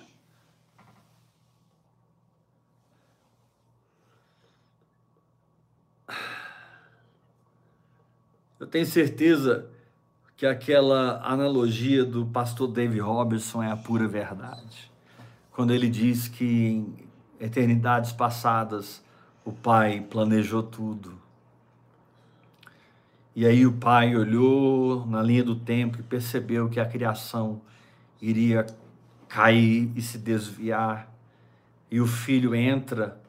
Eu tenho certeza que aquela analogia do pastor David Robertson é a pura verdade. Quando ele diz que em eternidades passadas o Pai planejou tudo. E aí o Pai olhou na linha do tempo e percebeu que a criação iria cair e se desviar. E o filho entra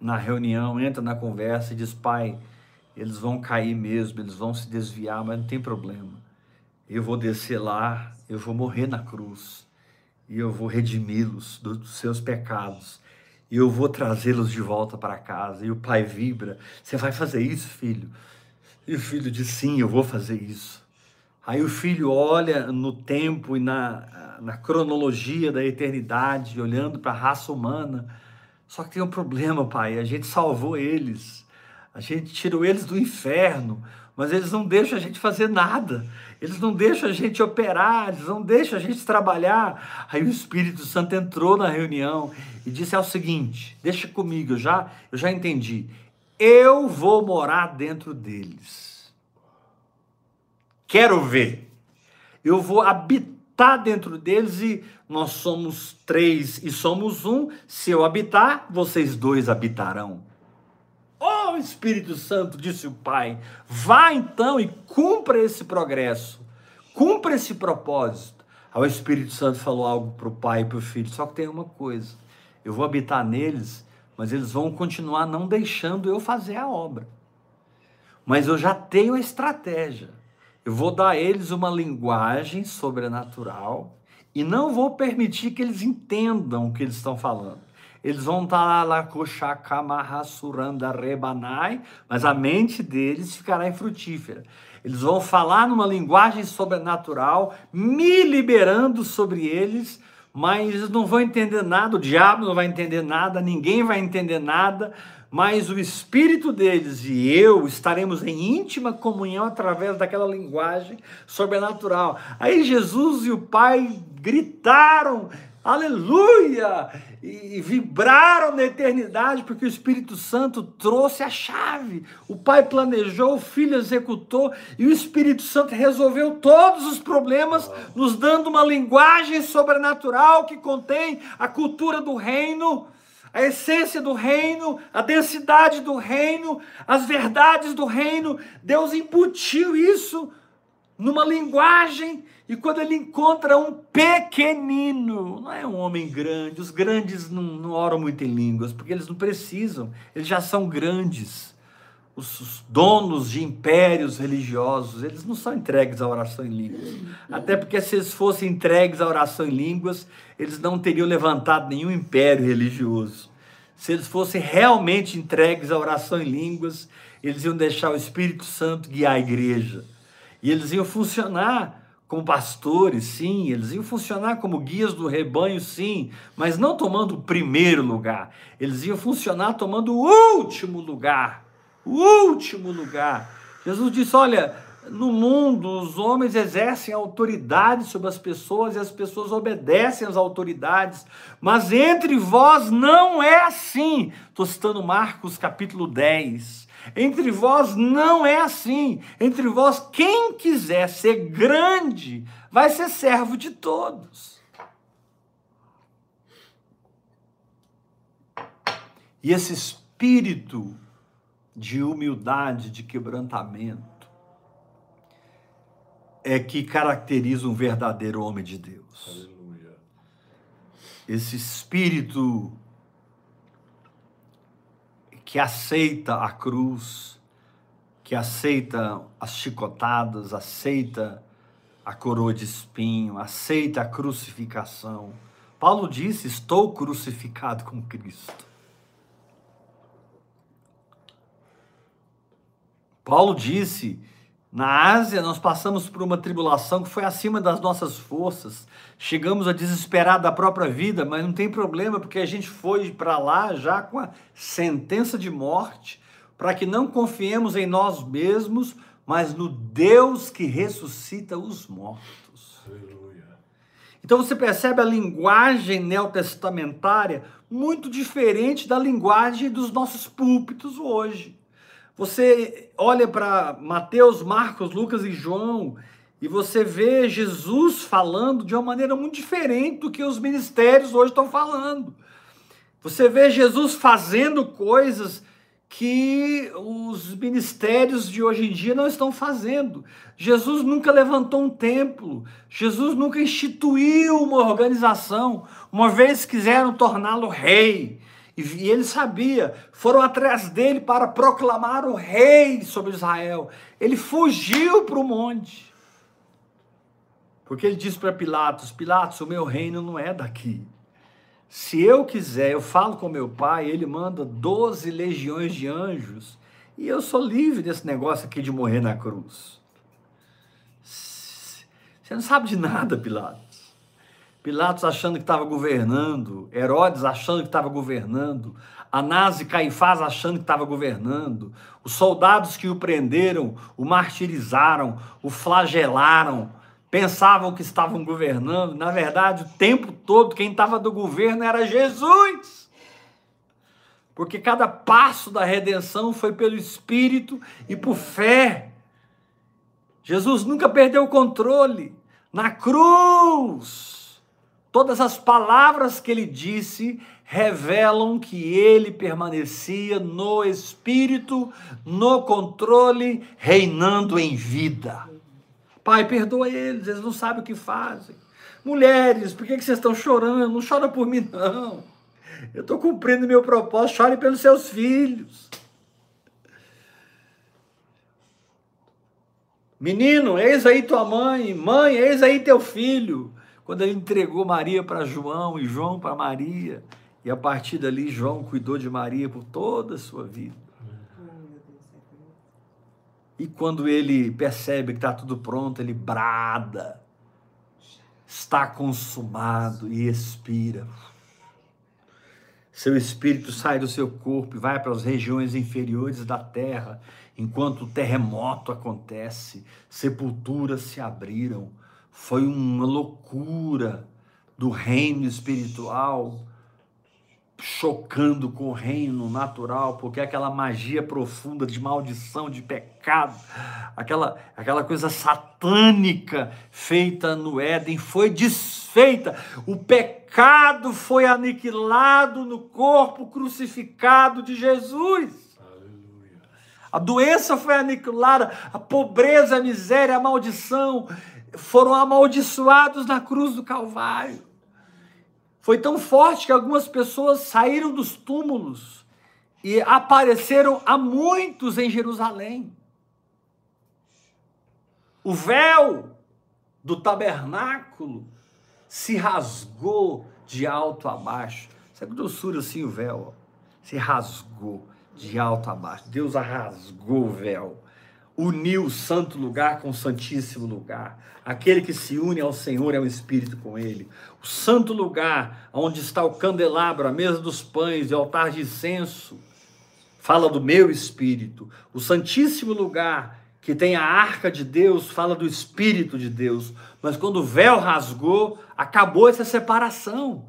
na reunião, entra na conversa e diz: Pai, eles vão cair mesmo, eles vão se desviar, mas não tem problema eu vou descer lá, eu vou morrer na cruz, e eu vou redimi-los dos seus pecados, e eu vou trazê-los de volta para casa. E o pai vibra: Você vai fazer isso, filho? E o filho diz: Sim, eu vou fazer isso. Aí o filho olha no tempo e na, na cronologia da eternidade, olhando para a raça humana. Só que tem um problema, pai: a gente salvou eles, a gente tirou eles do inferno, mas eles não deixam a gente fazer nada. Eles não deixam a gente operar, eles não deixam a gente trabalhar. Aí o Espírito Santo entrou na reunião e disse: é o seguinte, deixa comigo, eu já, eu já entendi. Eu vou morar dentro deles. Quero ver. Eu vou habitar dentro deles e nós somos três e somos um. Se eu habitar, vocês dois habitarão. Oh, Espírito Santo, disse o Pai, vá então e cumpra esse progresso, cumpra esse propósito. Aí o Espírito Santo falou algo para o Pai e para o Filho, só que tem uma coisa: eu vou habitar neles, mas eles vão continuar não deixando eu fazer a obra. Mas eu já tenho a estratégia. Eu vou dar a eles uma linguagem sobrenatural e não vou permitir que eles entendam o que eles estão falando. Eles vão estar lá, Koshakamarassuranda Rebanai, mas a mente deles ficará infrutífera. Eles vão falar numa linguagem sobrenatural, me liberando sobre eles, mas eles não vão entender nada, o diabo não vai entender nada, ninguém vai entender nada, mas o espírito deles e eu estaremos em íntima comunhão através daquela linguagem sobrenatural. Aí Jesus e o Pai gritaram aleluia! E, vibraram na eternidade, porque o Espírito Santo trouxe a chave. O Pai planejou, o Filho executou, e o Espírito Santo resolveu todos os problemas, nos dando uma linguagem sobrenatural que contém a cultura do reino a essência do reino, a densidade do reino, as verdades do reino. Deus embutiu isso numa linguagem e quando ele encontra um pequenino, não é um homem grande, os grandes não, não oram muito em línguas, porque eles não precisam, eles já são grandes. Os, os donos de impérios religiosos, eles não são entregues à oração em línguas. Até porque se eles fossem entregues à oração em línguas, eles não teriam levantado nenhum império religioso. Se eles fossem realmente entregues à oração em línguas, eles iam deixar o Espírito Santo guiar a igreja. E eles iam funcionar como pastores, sim, eles iam funcionar como guias do rebanho, sim, mas não tomando o primeiro lugar. Eles iam funcionar tomando o último lugar. O último lugar. Jesus disse: Olha, no mundo os homens exercem autoridade sobre as pessoas e as pessoas obedecem às autoridades, mas entre vós não é assim. Estou citando Marcos capítulo 10. Entre vós não é assim. Entre vós, quem quiser ser grande, vai ser servo de todos. E esse espírito de humildade, de quebrantamento, é que caracteriza um verdadeiro homem de Deus. Aleluia. Esse espírito que aceita a cruz, que aceita as chicotadas, aceita a coroa de espinho, aceita a crucificação. Paulo disse: Estou crucificado com Cristo. Paulo disse na Ásia, nós passamos por uma tribulação que foi acima das nossas forças. Chegamos a desesperar da própria vida, mas não tem problema, porque a gente foi para lá já com a sentença de morte, para que não confiemos em nós mesmos, mas no Deus que ressuscita os mortos. Aleluia. Então você percebe a linguagem neotestamentária muito diferente da linguagem dos nossos púlpitos hoje. Você olha para Mateus, Marcos, Lucas e João e você vê Jesus falando de uma maneira muito diferente do que os ministérios hoje estão falando. Você vê Jesus fazendo coisas que os ministérios de hoje em dia não estão fazendo. Jesus nunca levantou um templo, Jesus nunca instituiu uma organização, uma vez quiseram torná-lo rei. E ele sabia, foram atrás dele para proclamar o rei sobre Israel. Ele fugiu para o monte. Porque ele disse para Pilatos: Pilatos, o meu reino não é daqui. Se eu quiser, eu falo com meu pai, ele manda 12 legiões de anjos, e eu sou livre desse negócio aqui de morrer na cruz. Você não sabe de nada, Pilatos. Pilatos achando que estava governando, Herodes achando que estava governando, Anás e Caifás achando que estava governando, os soldados que o prenderam o martirizaram, o flagelaram, pensavam que estavam governando, na verdade, o tempo todo quem estava do governo era Jesus. Porque cada passo da redenção foi pelo Espírito e por fé. Jesus nunca perdeu o controle. Na cruz, Todas as palavras que ele disse revelam que ele permanecia no espírito, no controle, reinando em vida. Pai, perdoa eles, eles não sabem o que fazem. Mulheres, por que vocês estão chorando? Não chora por mim, não. Eu estou cumprindo meu propósito, chore pelos seus filhos. Menino, eis aí tua mãe, mãe, eis aí teu filho quando ele entregou Maria para João e João para Maria, e a partir dali João cuidou de Maria por toda a sua vida. E quando ele percebe que está tudo pronto, ele brada, está consumado e expira. Seu espírito sai do seu corpo e vai para as regiões inferiores da terra, enquanto o terremoto acontece, sepulturas se abriram, foi uma loucura do reino espiritual chocando com o reino natural, porque aquela magia profunda de maldição, de pecado, aquela, aquela coisa satânica feita no Éden foi desfeita. O pecado foi aniquilado no corpo crucificado de Jesus. A doença foi aniquilada, a pobreza, a miséria, a maldição foram amaldiçoados na cruz do Calvário. Foi tão forte que algumas pessoas saíram dos túmulos e apareceram a muitos em Jerusalém. O véu do tabernáculo se rasgou de alto a baixo. Sabe que doçura assim o véu? Se rasgou de alto a baixo. Deus rasgou o véu uniu o santo lugar com o santíssimo lugar. Aquele que se une ao Senhor é o Espírito com ele. O santo lugar, onde está o candelabro, a mesa dos pães e o altar de incenso, fala do meu Espírito. O santíssimo lugar, que tem a arca de Deus, fala do Espírito de Deus. Mas quando o véu rasgou, acabou essa separação.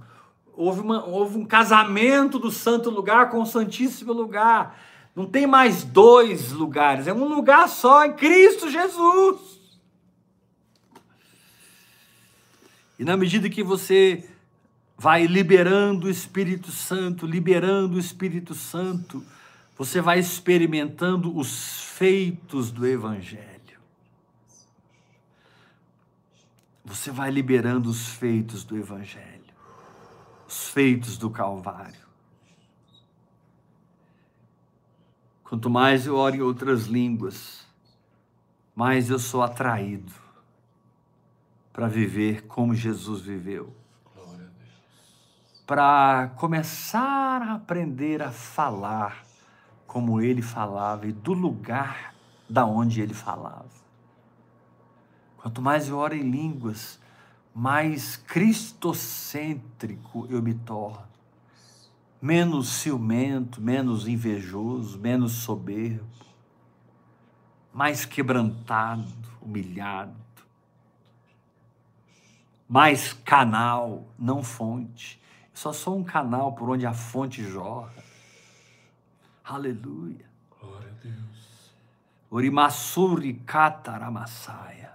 Houve, uma, houve um casamento do santo lugar com o santíssimo lugar. Não tem mais dois lugares, é um lugar só em Cristo Jesus. E na medida que você vai liberando o Espírito Santo, liberando o Espírito Santo, você vai experimentando os feitos do Evangelho. Você vai liberando os feitos do Evangelho, os feitos do Calvário. Quanto mais eu oro em outras línguas, mais eu sou atraído para viver como Jesus viveu. Para começar a aprender a falar como ele falava e do lugar da onde ele falava. Quanto mais eu oro em línguas, mais cristocêntrico eu me torno menos ciumento, menos invejoso, menos soberbo, mais quebrantado, humilhado, mais canal, não fonte. Eu só sou um canal por onde a fonte jorra. Aleluia. Glória a Deus. Orimassuri kataramasaia.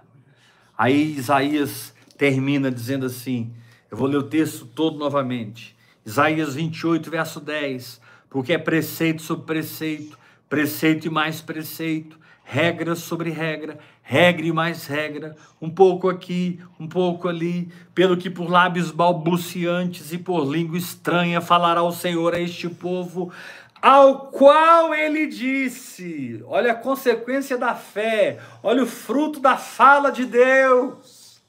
Aí Isaías termina dizendo assim: eu vou ler o texto todo novamente. Isaías 28, verso 10. Porque é preceito sobre preceito, preceito e mais preceito, regra sobre regra, regra e mais regra, um pouco aqui, um pouco ali, pelo que por lábios balbuciantes e por língua estranha falará o Senhor a este povo, ao qual ele disse: olha a consequência da fé, olha o fruto da fala de Deus.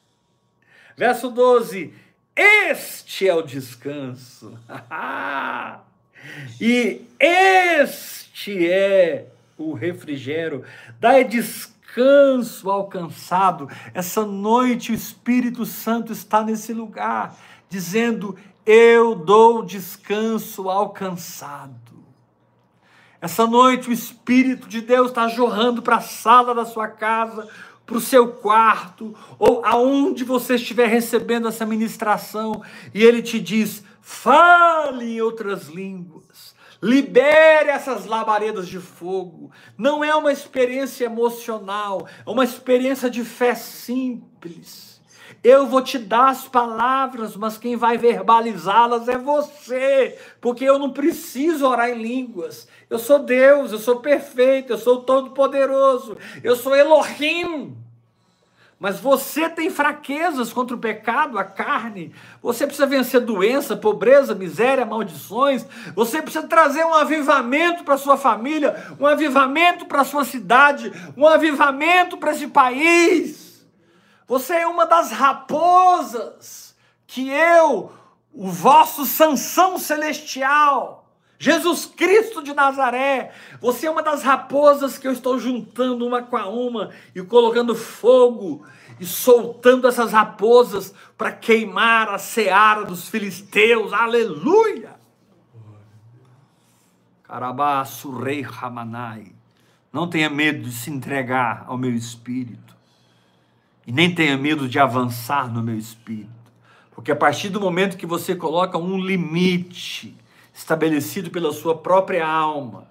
Verso 12: este é o descanso. e este é o refrigério. Dá descanso alcançado. Essa noite o Espírito Santo está nesse lugar, dizendo: Eu dou descanso alcançado. Essa noite o Espírito de Deus está jorrando para a sala da sua casa, para o seu quarto, ou aonde você estiver recebendo essa ministração, e ele te diz: fale em outras línguas, libere essas labaredas de fogo. Não é uma experiência emocional, é uma experiência de fé simples. Eu vou te dar as palavras, mas quem vai verbalizá-las é você, porque eu não preciso orar em línguas. Eu sou Deus, eu sou perfeito, eu sou todo-poderoso, eu sou Elohim. Mas você tem fraquezas contra o pecado, a carne. Você precisa vencer doença, pobreza, miséria, maldições. Você precisa trazer um avivamento para sua família, um avivamento para sua cidade, um avivamento para esse país. Você é uma das raposas que eu, o vosso Sansão celestial, Jesus Cristo de Nazaré, você é uma das raposas que eu estou juntando uma com a uma e colocando fogo e soltando essas raposas para queimar a seara dos filisteus. Aleluia! Carabaço, rei Ramanai. Não tenha medo de se entregar ao meu espírito. E nem tenha medo de avançar no meu espírito. Porque a partir do momento que você coloca um limite, estabelecido pela sua própria alma,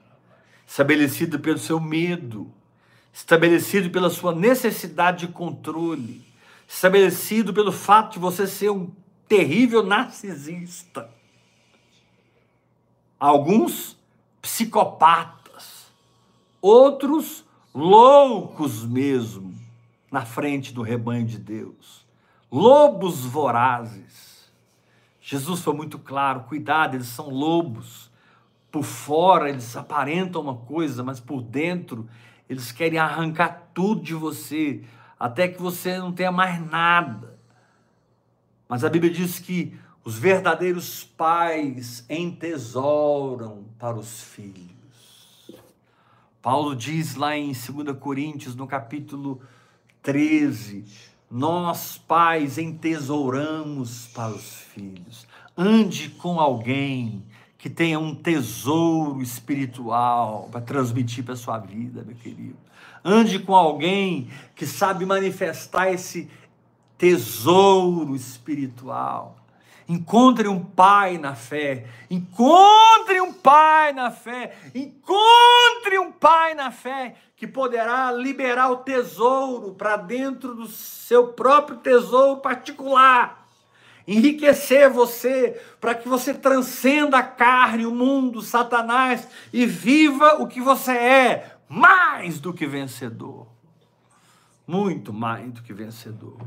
estabelecido pelo seu medo, estabelecido pela sua necessidade de controle, estabelecido pelo fato de você ser um terrível narcisista. Alguns psicopatas, outros loucos mesmo, na frente do rebanho de Deus, lobos vorazes Jesus foi muito claro: cuidado, eles são lobos. Por fora eles aparentam uma coisa, mas por dentro eles querem arrancar tudo de você, até que você não tenha mais nada. Mas a Bíblia diz que os verdadeiros pais entesouram para os filhos. Paulo diz lá em 2 Coríntios, no capítulo 13, nós pais entesouramos para os filhos. Ande com alguém que tenha um tesouro espiritual para transmitir para a sua vida, meu querido. Ande com alguém que sabe manifestar esse tesouro espiritual. Encontre um pai na fé. Encontre um pai na fé. Encontre um pai na fé que poderá liberar o tesouro para dentro do seu próprio tesouro particular enriquecer você, para que você transcenda a carne, o mundo, Satanás e viva o que você é, mais do que vencedor. Muito mais do que vencedor.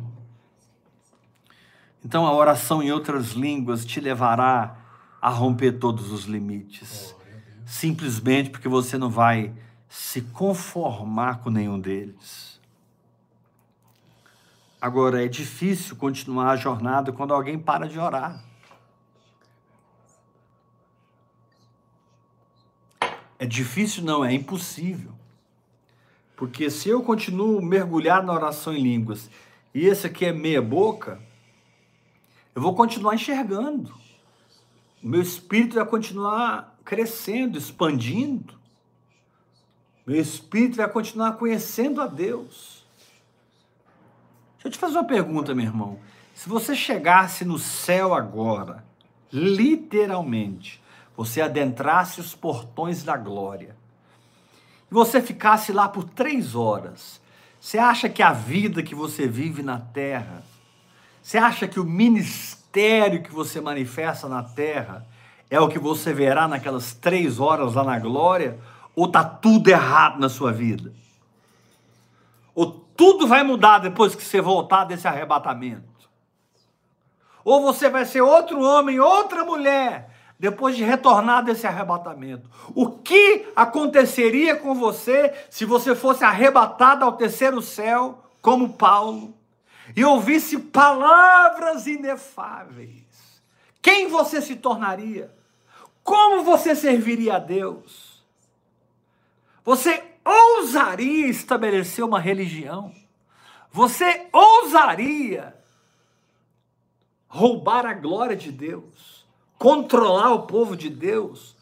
Então a oração em outras línguas te levará a romper todos os limites. Simplesmente porque você não vai se conformar com nenhum deles. Agora, é difícil continuar a jornada quando alguém para de orar. É difícil, não, é impossível. Porque se eu continuo mergulhar na oração em línguas e esse aqui é meia boca, eu vou continuar enxergando. O meu espírito vai continuar crescendo, expandindo. Meu espírito vai continuar conhecendo a Deus. Deixa eu te fazer uma pergunta, meu irmão. Se você chegasse no céu agora, literalmente, você adentrasse os portões da glória, e você ficasse lá por três horas, você acha que a vida que você vive na terra, você acha que o ministério que você manifesta na terra é o que você verá naquelas três horas lá na glória? Ou está tudo errado na sua vida? Ou tudo vai mudar depois que você voltar desse arrebatamento. Ou você vai ser outro homem, outra mulher, depois de retornar desse arrebatamento. O que aconteceria com você se você fosse arrebatado ao terceiro céu, como Paulo, e ouvisse palavras inefáveis? Quem você se tornaria? Como você serviria a Deus? Você ousaria estabelecer uma religião? Você ousaria roubar a glória de Deus? Controlar o povo de Deus?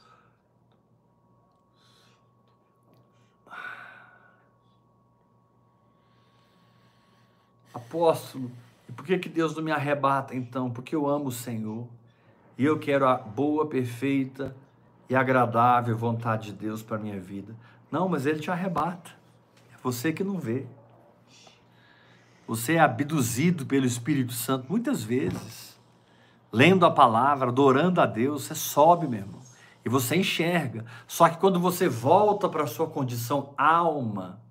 Apóstolo, e por que, que Deus não me arrebata então? Porque eu amo o Senhor e eu quero a boa, perfeita e agradável vontade de Deus para a minha vida. Não, mas ele te arrebata. É você que não vê. Você é abduzido pelo Espírito Santo muitas vezes. Lendo a palavra, adorando a Deus, você sobe, meu irmão. E você enxerga. Só que quando você volta para a sua condição alma,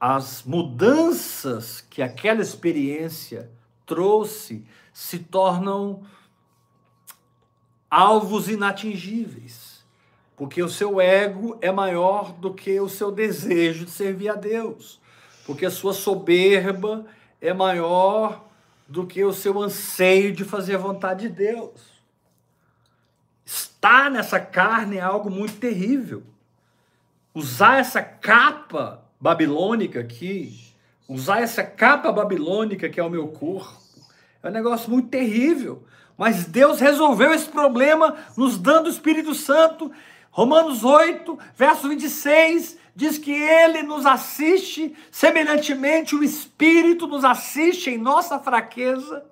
as mudanças que aquela experiência trouxe se tornam alvos inatingíveis porque o seu ego é maior do que o seu desejo de servir a Deus, porque a sua soberba é maior do que o seu anseio de fazer a vontade de Deus. Estar nessa carne é algo muito terrível. Usar essa capa babilônica aqui, usar essa capa babilônica que é o meu corpo, é um negócio muito terrível. Mas Deus resolveu esse problema nos dando o Espírito Santo Romanos 8, verso 26, diz que ele nos assiste, semelhantemente o Espírito nos assiste em nossa fraqueza,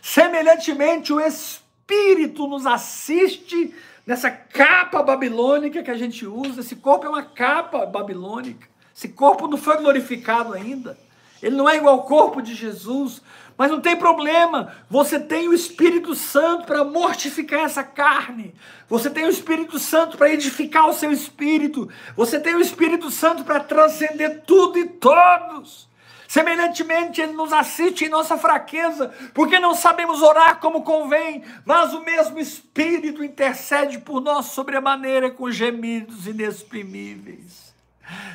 semelhantemente o Espírito nos assiste nessa capa babilônica que a gente usa. Esse corpo é uma capa babilônica. Esse corpo não foi glorificado ainda. Ele não é igual ao corpo de Jesus, mas não tem problema, você tem o Espírito Santo para mortificar essa carne, você tem o Espírito Santo para edificar o seu espírito, você tem o Espírito Santo para transcender tudo e todos. Semelhantemente, Ele nos assiste em nossa fraqueza, porque não sabemos orar como convém, mas o mesmo Espírito intercede por nós sobremaneira com gemidos inexprimíveis.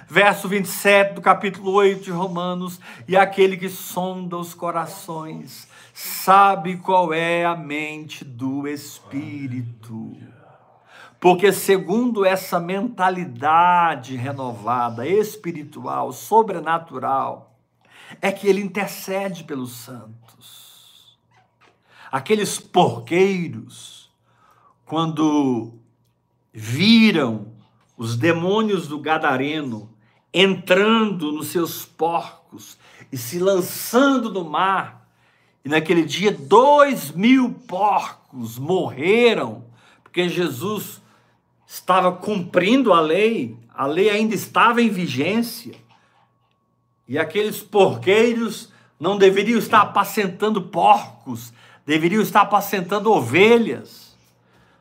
Verso 27 do capítulo 8 de Romanos: E aquele que sonda os corações sabe qual é a mente do Espírito, Porque, segundo essa mentalidade renovada, espiritual, sobrenatural, é que ele intercede pelos santos. Aqueles porqueiros, quando viram os demônios do Gadareno entrando nos seus porcos e se lançando no mar. E naquele dia, dois mil porcos morreram, porque Jesus estava cumprindo a lei, a lei ainda estava em vigência. E aqueles porqueiros não deveriam estar apacentando porcos, deveriam estar apacentando ovelhas.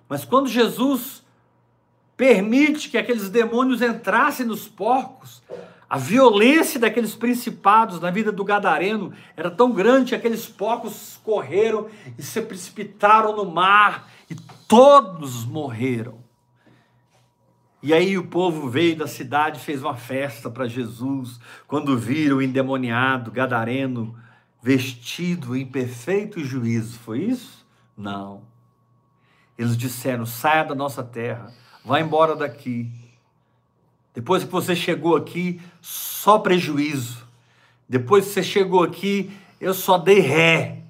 Mas quando Jesus permite que aqueles demônios entrassem nos porcos. A violência daqueles principados na vida do Gadareno era tão grande que aqueles porcos correram e se precipitaram no mar e todos morreram. E aí o povo veio da cidade fez uma festa para Jesus, quando viram o endemoniado Gadareno vestido em perfeito juízo. Foi isso? Não. Eles disseram: saia da nossa terra Vá embora daqui. Depois que você chegou aqui, só prejuízo. Depois que você chegou aqui, eu só dei ré.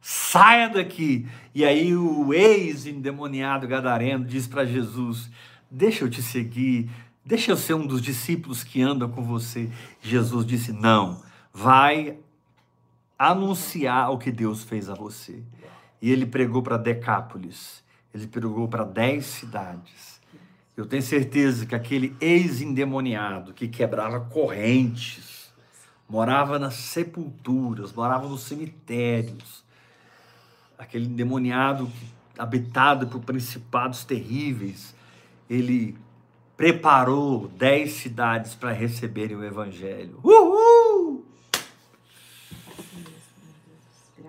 Saia daqui. E aí o ex-endemoniado gadareno diz para Jesus: Deixa eu te seguir, deixa eu ser um dos discípulos que andam com você. Jesus disse: Não, vai anunciar o que Deus fez a você. E ele pregou para Decápolis. Ele pregou para dez cidades. Eu tenho certeza que aquele ex-endemoniado que quebrava correntes, morava nas sepulturas, morava nos cemitérios, aquele endemoniado habitado por principados terríveis, ele preparou dez cidades para receberem o Evangelho. Uhul!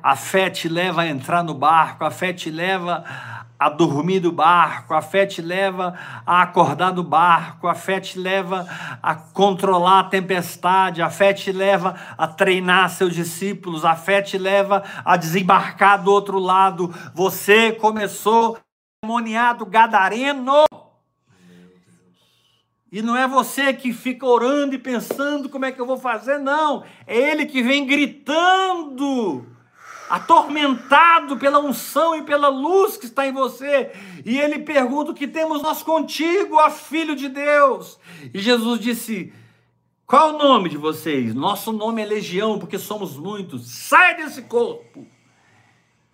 A fé te leva a entrar no barco, a fé te leva a dormir do barco, a fé te leva a acordar do barco, a fé te leva a controlar a tempestade, a fé te leva a treinar seus discípulos, a fé te leva a desembarcar do outro lado. Você começou demoniado gadareno. E não é você que fica orando e pensando como é que eu vou fazer, não. É ele que vem gritando atormentado pela unção e pela luz que está em você. E ele pergunta: O que temos nós contigo, ó Filho de Deus? E Jesus disse: Qual o nome de vocês? Nosso nome é Legião, porque somos muitos. Sai desse corpo.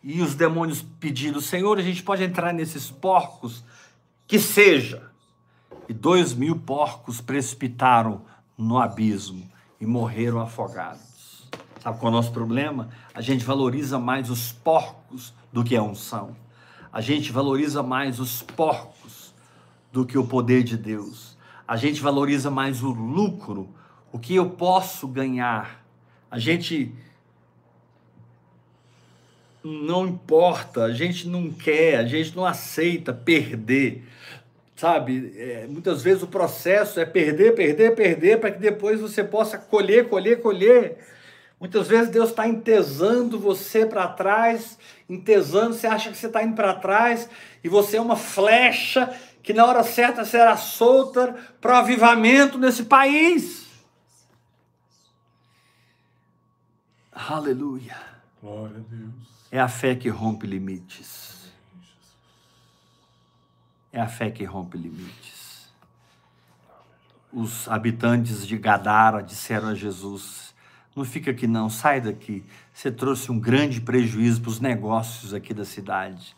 E os demônios pedindo: Senhor, a gente pode entrar nesses porcos? Que seja. E dois mil porcos precipitaram no abismo e morreram afogados. Sabe qual é o nosso problema? A gente valoriza mais os porcos do que a unção. A gente valoriza mais os porcos do que o poder de Deus. A gente valoriza mais o lucro, o que eu posso ganhar. A gente não importa, a gente não quer, a gente não aceita perder. Sabe, é, muitas vezes o processo é perder, perder, perder, para que depois você possa colher, colher, colher. Muitas vezes Deus está entesando você para trás, entesando, você acha que você está indo para trás e você é uma flecha que na hora certa será solta para o avivamento nesse país. Aleluia. Glória a Deus. É a fé que rompe limites. É a fé que rompe limites. Os habitantes de Gadara disseram a Jesus: não fica aqui não, sai daqui. Você trouxe um grande prejuízo para os negócios aqui da cidade.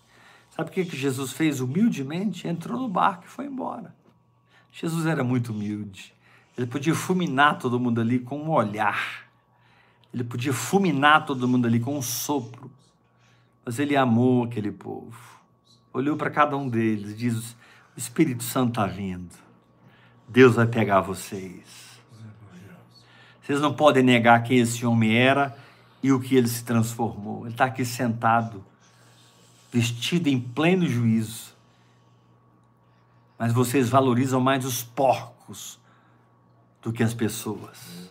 Sabe o que, que Jesus fez humildemente? Entrou no barco e foi embora. Jesus era muito humilde. Ele podia fulminar todo mundo ali com um olhar. Ele podia fulminar todo mundo ali com um sopro. Mas ele amou aquele povo. Olhou para cada um deles e diz: O Espírito Santo está vindo. Deus vai pegar vocês. Vocês não podem negar quem esse homem era e o que ele se transformou. Ele está aqui sentado, vestido em pleno juízo. Mas vocês valorizam mais os porcos do que as pessoas.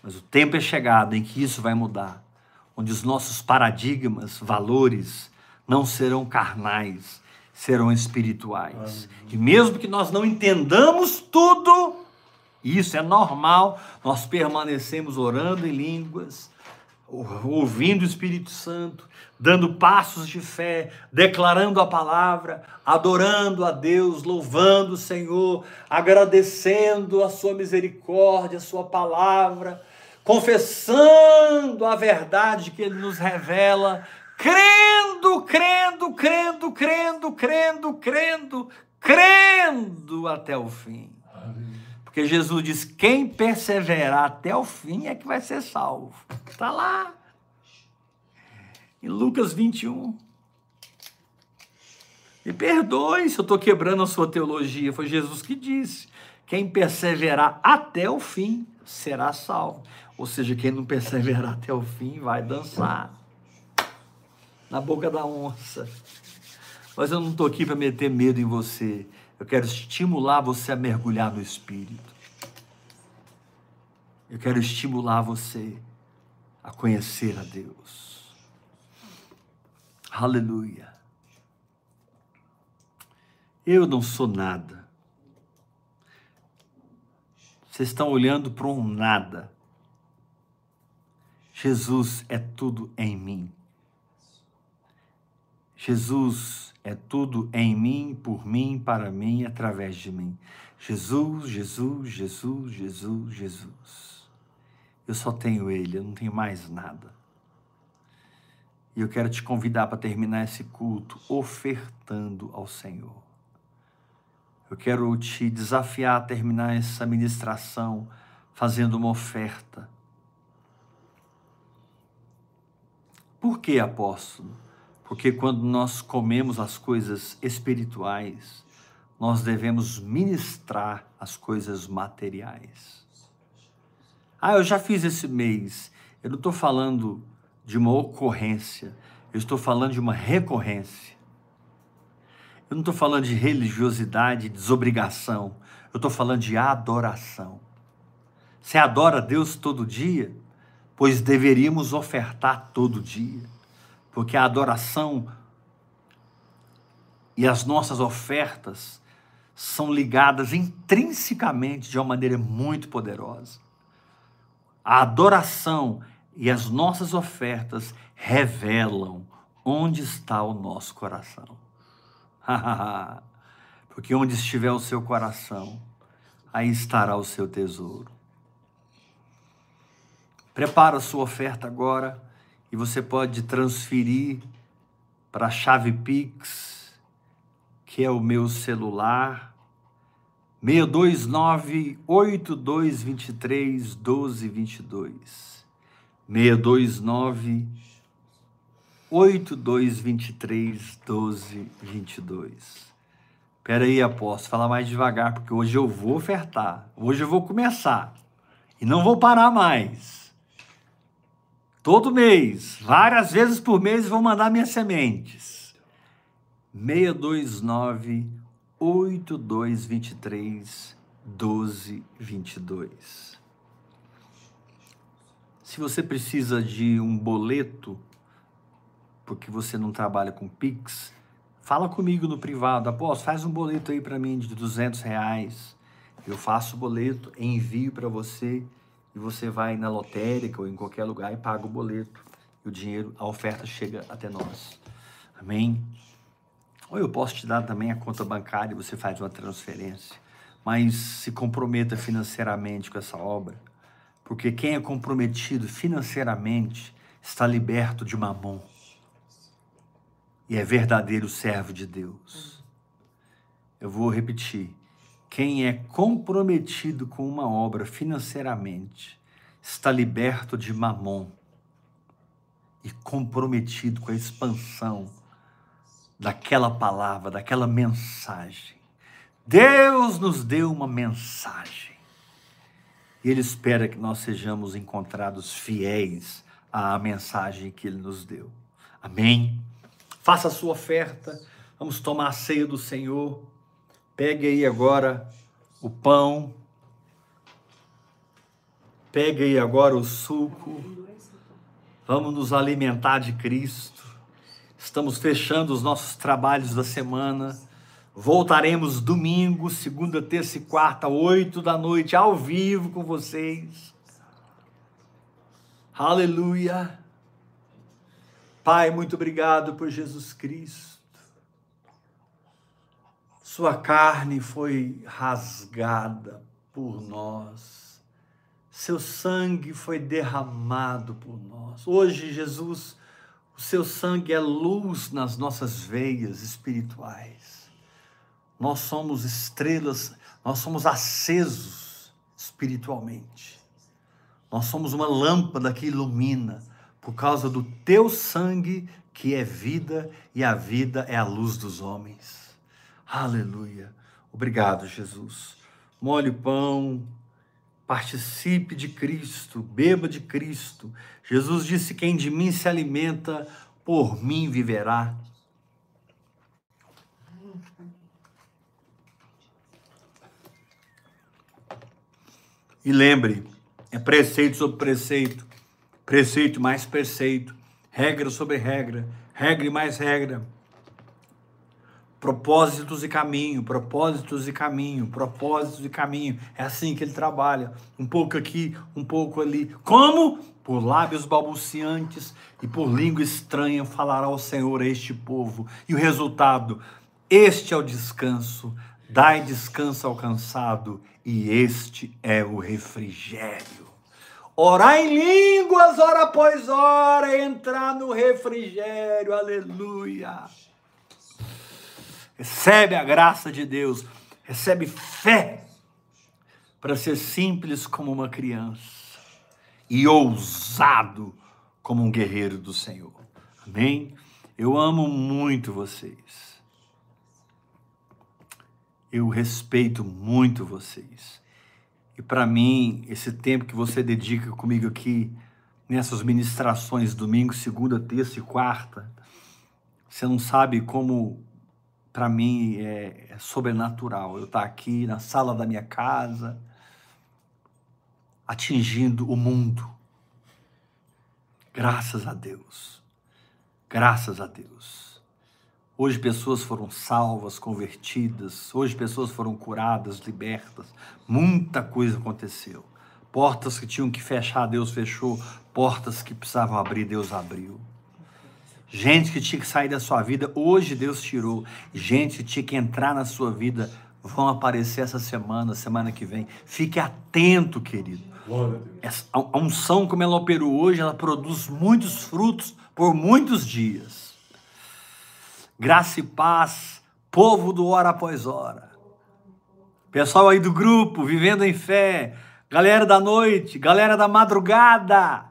Mas o tempo é chegado em que isso vai mudar, onde os nossos paradigmas, valores, não serão carnais, serão espirituais. E mesmo que nós não entendamos tudo, isso é normal, nós permanecemos orando em línguas, ouvindo o Espírito Santo, dando passos de fé, declarando a palavra, adorando a Deus, louvando o Senhor, agradecendo a sua misericórdia, a sua palavra, confessando a verdade que ele nos revela, crendo, crendo, crendo, crendo, crendo, crendo, crendo até o fim. Porque Jesus diz: quem perseverar até o fim é que vai ser salvo. Está lá. Em Lucas 21. Me perdoe se eu estou quebrando a sua teologia. Foi Jesus que disse: quem perseverar até o fim será salvo. Ou seja, quem não perseverar até o fim vai dançar na boca da onça. Mas eu não estou aqui para meter medo em você. Eu quero estimular você a mergulhar no Espírito. Eu quero estimular você a conhecer a Deus. Aleluia. Eu não sou nada. Vocês estão olhando para um nada. Jesus é tudo em mim. Jesus é tudo em mim, por mim, para mim, através de mim. Jesus, Jesus, Jesus, Jesus, Jesus. Eu só tenho Ele, eu não tenho mais nada. E eu quero te convidar para terminar esse culto ofertando ao Senhor. Eu quero te desafiar a terminar essa ministração fazendo uma oferta. Por que, apóstolo? Porque quando nós comemos as coisas espirituais, nós devemos ministrar as coisas materiais. Ah, eu já fiz esse mês. Eu não estou falando de uma ocorrência, eu estou falando de uma recorrência. Eu não estou falando de religiosidade, desobrigação. Eu estou falando de adoração. Você adora Deus todo dia? Pois deveríamos ofertar todo dia porque a adoração e as nossas ofertas são ligadas intrinsecamente de uma maneira muito poderosa. A adoração e as nossas ofertas revelam onde está o nosso coração. Porque onde estiver o seu coração, aí estará o seu tesouro. Prepara a sua oferta agora e você pode transferir para a chave Pix, que é o meu celular, 629 8223 1222. 629 8223 1222. Espera aí, apóstolo, fala mais devagar, porque hoje eu vou ofertar. Hoje eu vou começar. E não vou parar mais. Todo mês, várias vezes por mês, vou mandar minhas sementes. 629 8223 1222. Se você precisa de um boleto, porque você não trabalha com Pix, fala comigo no privado. Após, faz um boleto aí para mim de 200 reais. Eu faço o boleto, envio para você e você vai na lotérica ou em qualquer lugar e paga o boleto e o dinheiro, a oferta chega até nós. Amém? Ou eu posso te dar também a conta bancária e você faz uma transferência. Mas se comprometa financeiramente com essa obra, porque quem é comprometido financeiramente está liberto de mamon e é verdadeiro servo de Deus. Eu vou repetir. Quem é comprometido com uma obra financeiramente está liberto de mamon e comprometido com a expansão daquela palavra, daquela mensagem. Deus nos deu uma mensagem. E Ele espera que nós sejamos encontrados fiéis à mensagem que Ele nos deu. Amém? Faça a sua oferta. Vamos tomar a ceia do Senhor. Pegue aí agora o pão. Pegue aí agora o suco. Vamos nos alimentar de Cristo. Estamos fechando os nossos trabalhos da semana. Voltaremos domingo, segunda, terça e quarta, oito da noite, ao vivo com vocês. Aleluia. Pai, muito obrigado por Jesus Cristo. Sua carne foi rasgada por nós. Seu sangue foi derramado por nós. Hoje, Jesus, o seu sangue é luz nas nossas veias espirituais. Nós somos estrelas, nós somos acesos espiritualmente. Nós somos uma lâmpada que ilumina por causa do teu sangue que é vida e a vida é a luz dos homens. Aleluia. Obrigado, Jesus. Molhe o pão, participe de Cristo, beba de Cristo. Jesus disse: Quem de mim se alimenta, por mim viverá. E lembre, é preceito sobre preceito, preceito mais preceito, regra sobre regra, regra e mais regra. Propósitos e caminho, propósitos e caminho, propósitos e caminho. É assim que ele trabalha. Um pouco aqui, um pouco ali. Como? Por lábios balbuciantes e por língua estranha falará o Senhor a este povo. E o resultado? Este é o descanso. Dai descanso ao cansado e este é o refrigério. Orar em línguas, hora após hora, entrar no refrigério, aleluia. Recebe a graça de Deus, recebe fé para ser simples como uma criança e ousado como um guerreiro do Senhor. Amém? Eu amo muito vocês. Eu respeito muito vocês. E para mim, esse tempo que você dedica comigo aqui, nessas ministrações, domingo, segunda, terça e quarta, você não sabe como, para mim, é, é sobrenatural. Eu estar tá aqui na sala da minha casa, atingindo o mundo. Graças a Deus. Graças a Deus. Hoje pessoas foram salvas, convertidas, hoje pessoas foram curadas, libertas. Muita coisa aconteceu. Portas que tinham que fechar, Deus fechou. Portas que precisavam abrir, Deus abriu. Gente que tinha que sair da sua vida, hoje Deus tirou. Gente que tinha que entrar na sua vida, vão aparecer essa semana, semana que vem. Fique atento, querido. A unção, como ela operou hoje, ela produz muitos frutos por muitos dias graça e paz, povo do hora após hora. Pessoal aí do grupo, vivendo em fé, galera da noite, galera da madrugada.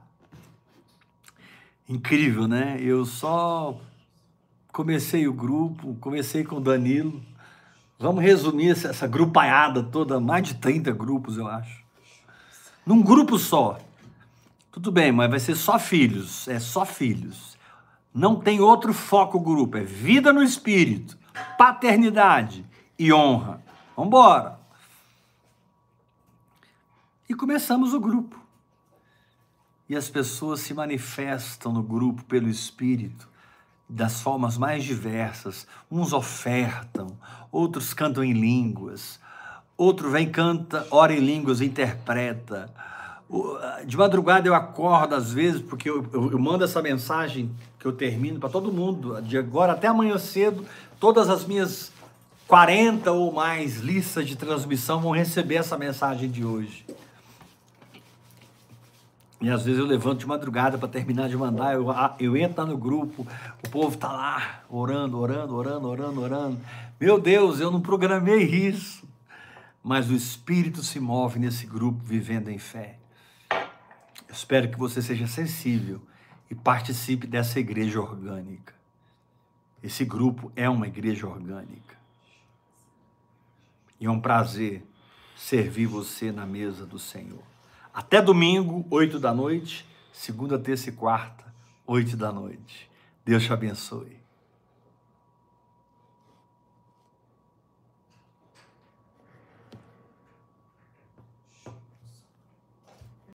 Incrível, né? Eu só comecei o grupo, comecei com o Danilo. Vamos resumir essa grupaiada toda, mais de 30 grupos, eu acho. Num grupo só. Tudo bem, mas vai ser só filhos, é só filhos. Não tem outro foco grupo, é vida no espírito, paternidade e honra. Vamos embora. E começamos o grupo. E as pessoas se manifestam no grupo pelo espírito das formas mais diversas. Uns ofertam, outros cantam em línguas, outro vem canta, ora em línguas, interpreta de madrugada eu acordo às vezes, porque eu, eu, eu mando essa mensagem que eu termino para todo mundo, de agora até amanhã cedo, todas as minhas 40 ou mais listas de transmissão vão receber essa mensagem de hoje. E às vezes eu levanto de madrugada para terminar de mandar, eu, eu entro no grupo, o povo está lá orando, orando, orando, orando, orando. Meu Deus, eu não programei isso. Mas o Espírito se move nesse grupo vivendo em fé. Espero que você seja sensível e participe dessa igreja orgânica. Esse grupo é uma igreja orgânica. E é um prazer servir você na mesa do Senhor. Até domingo, oito da noite, segunda, terça e quarta, oito da noite. Deus te abençoe.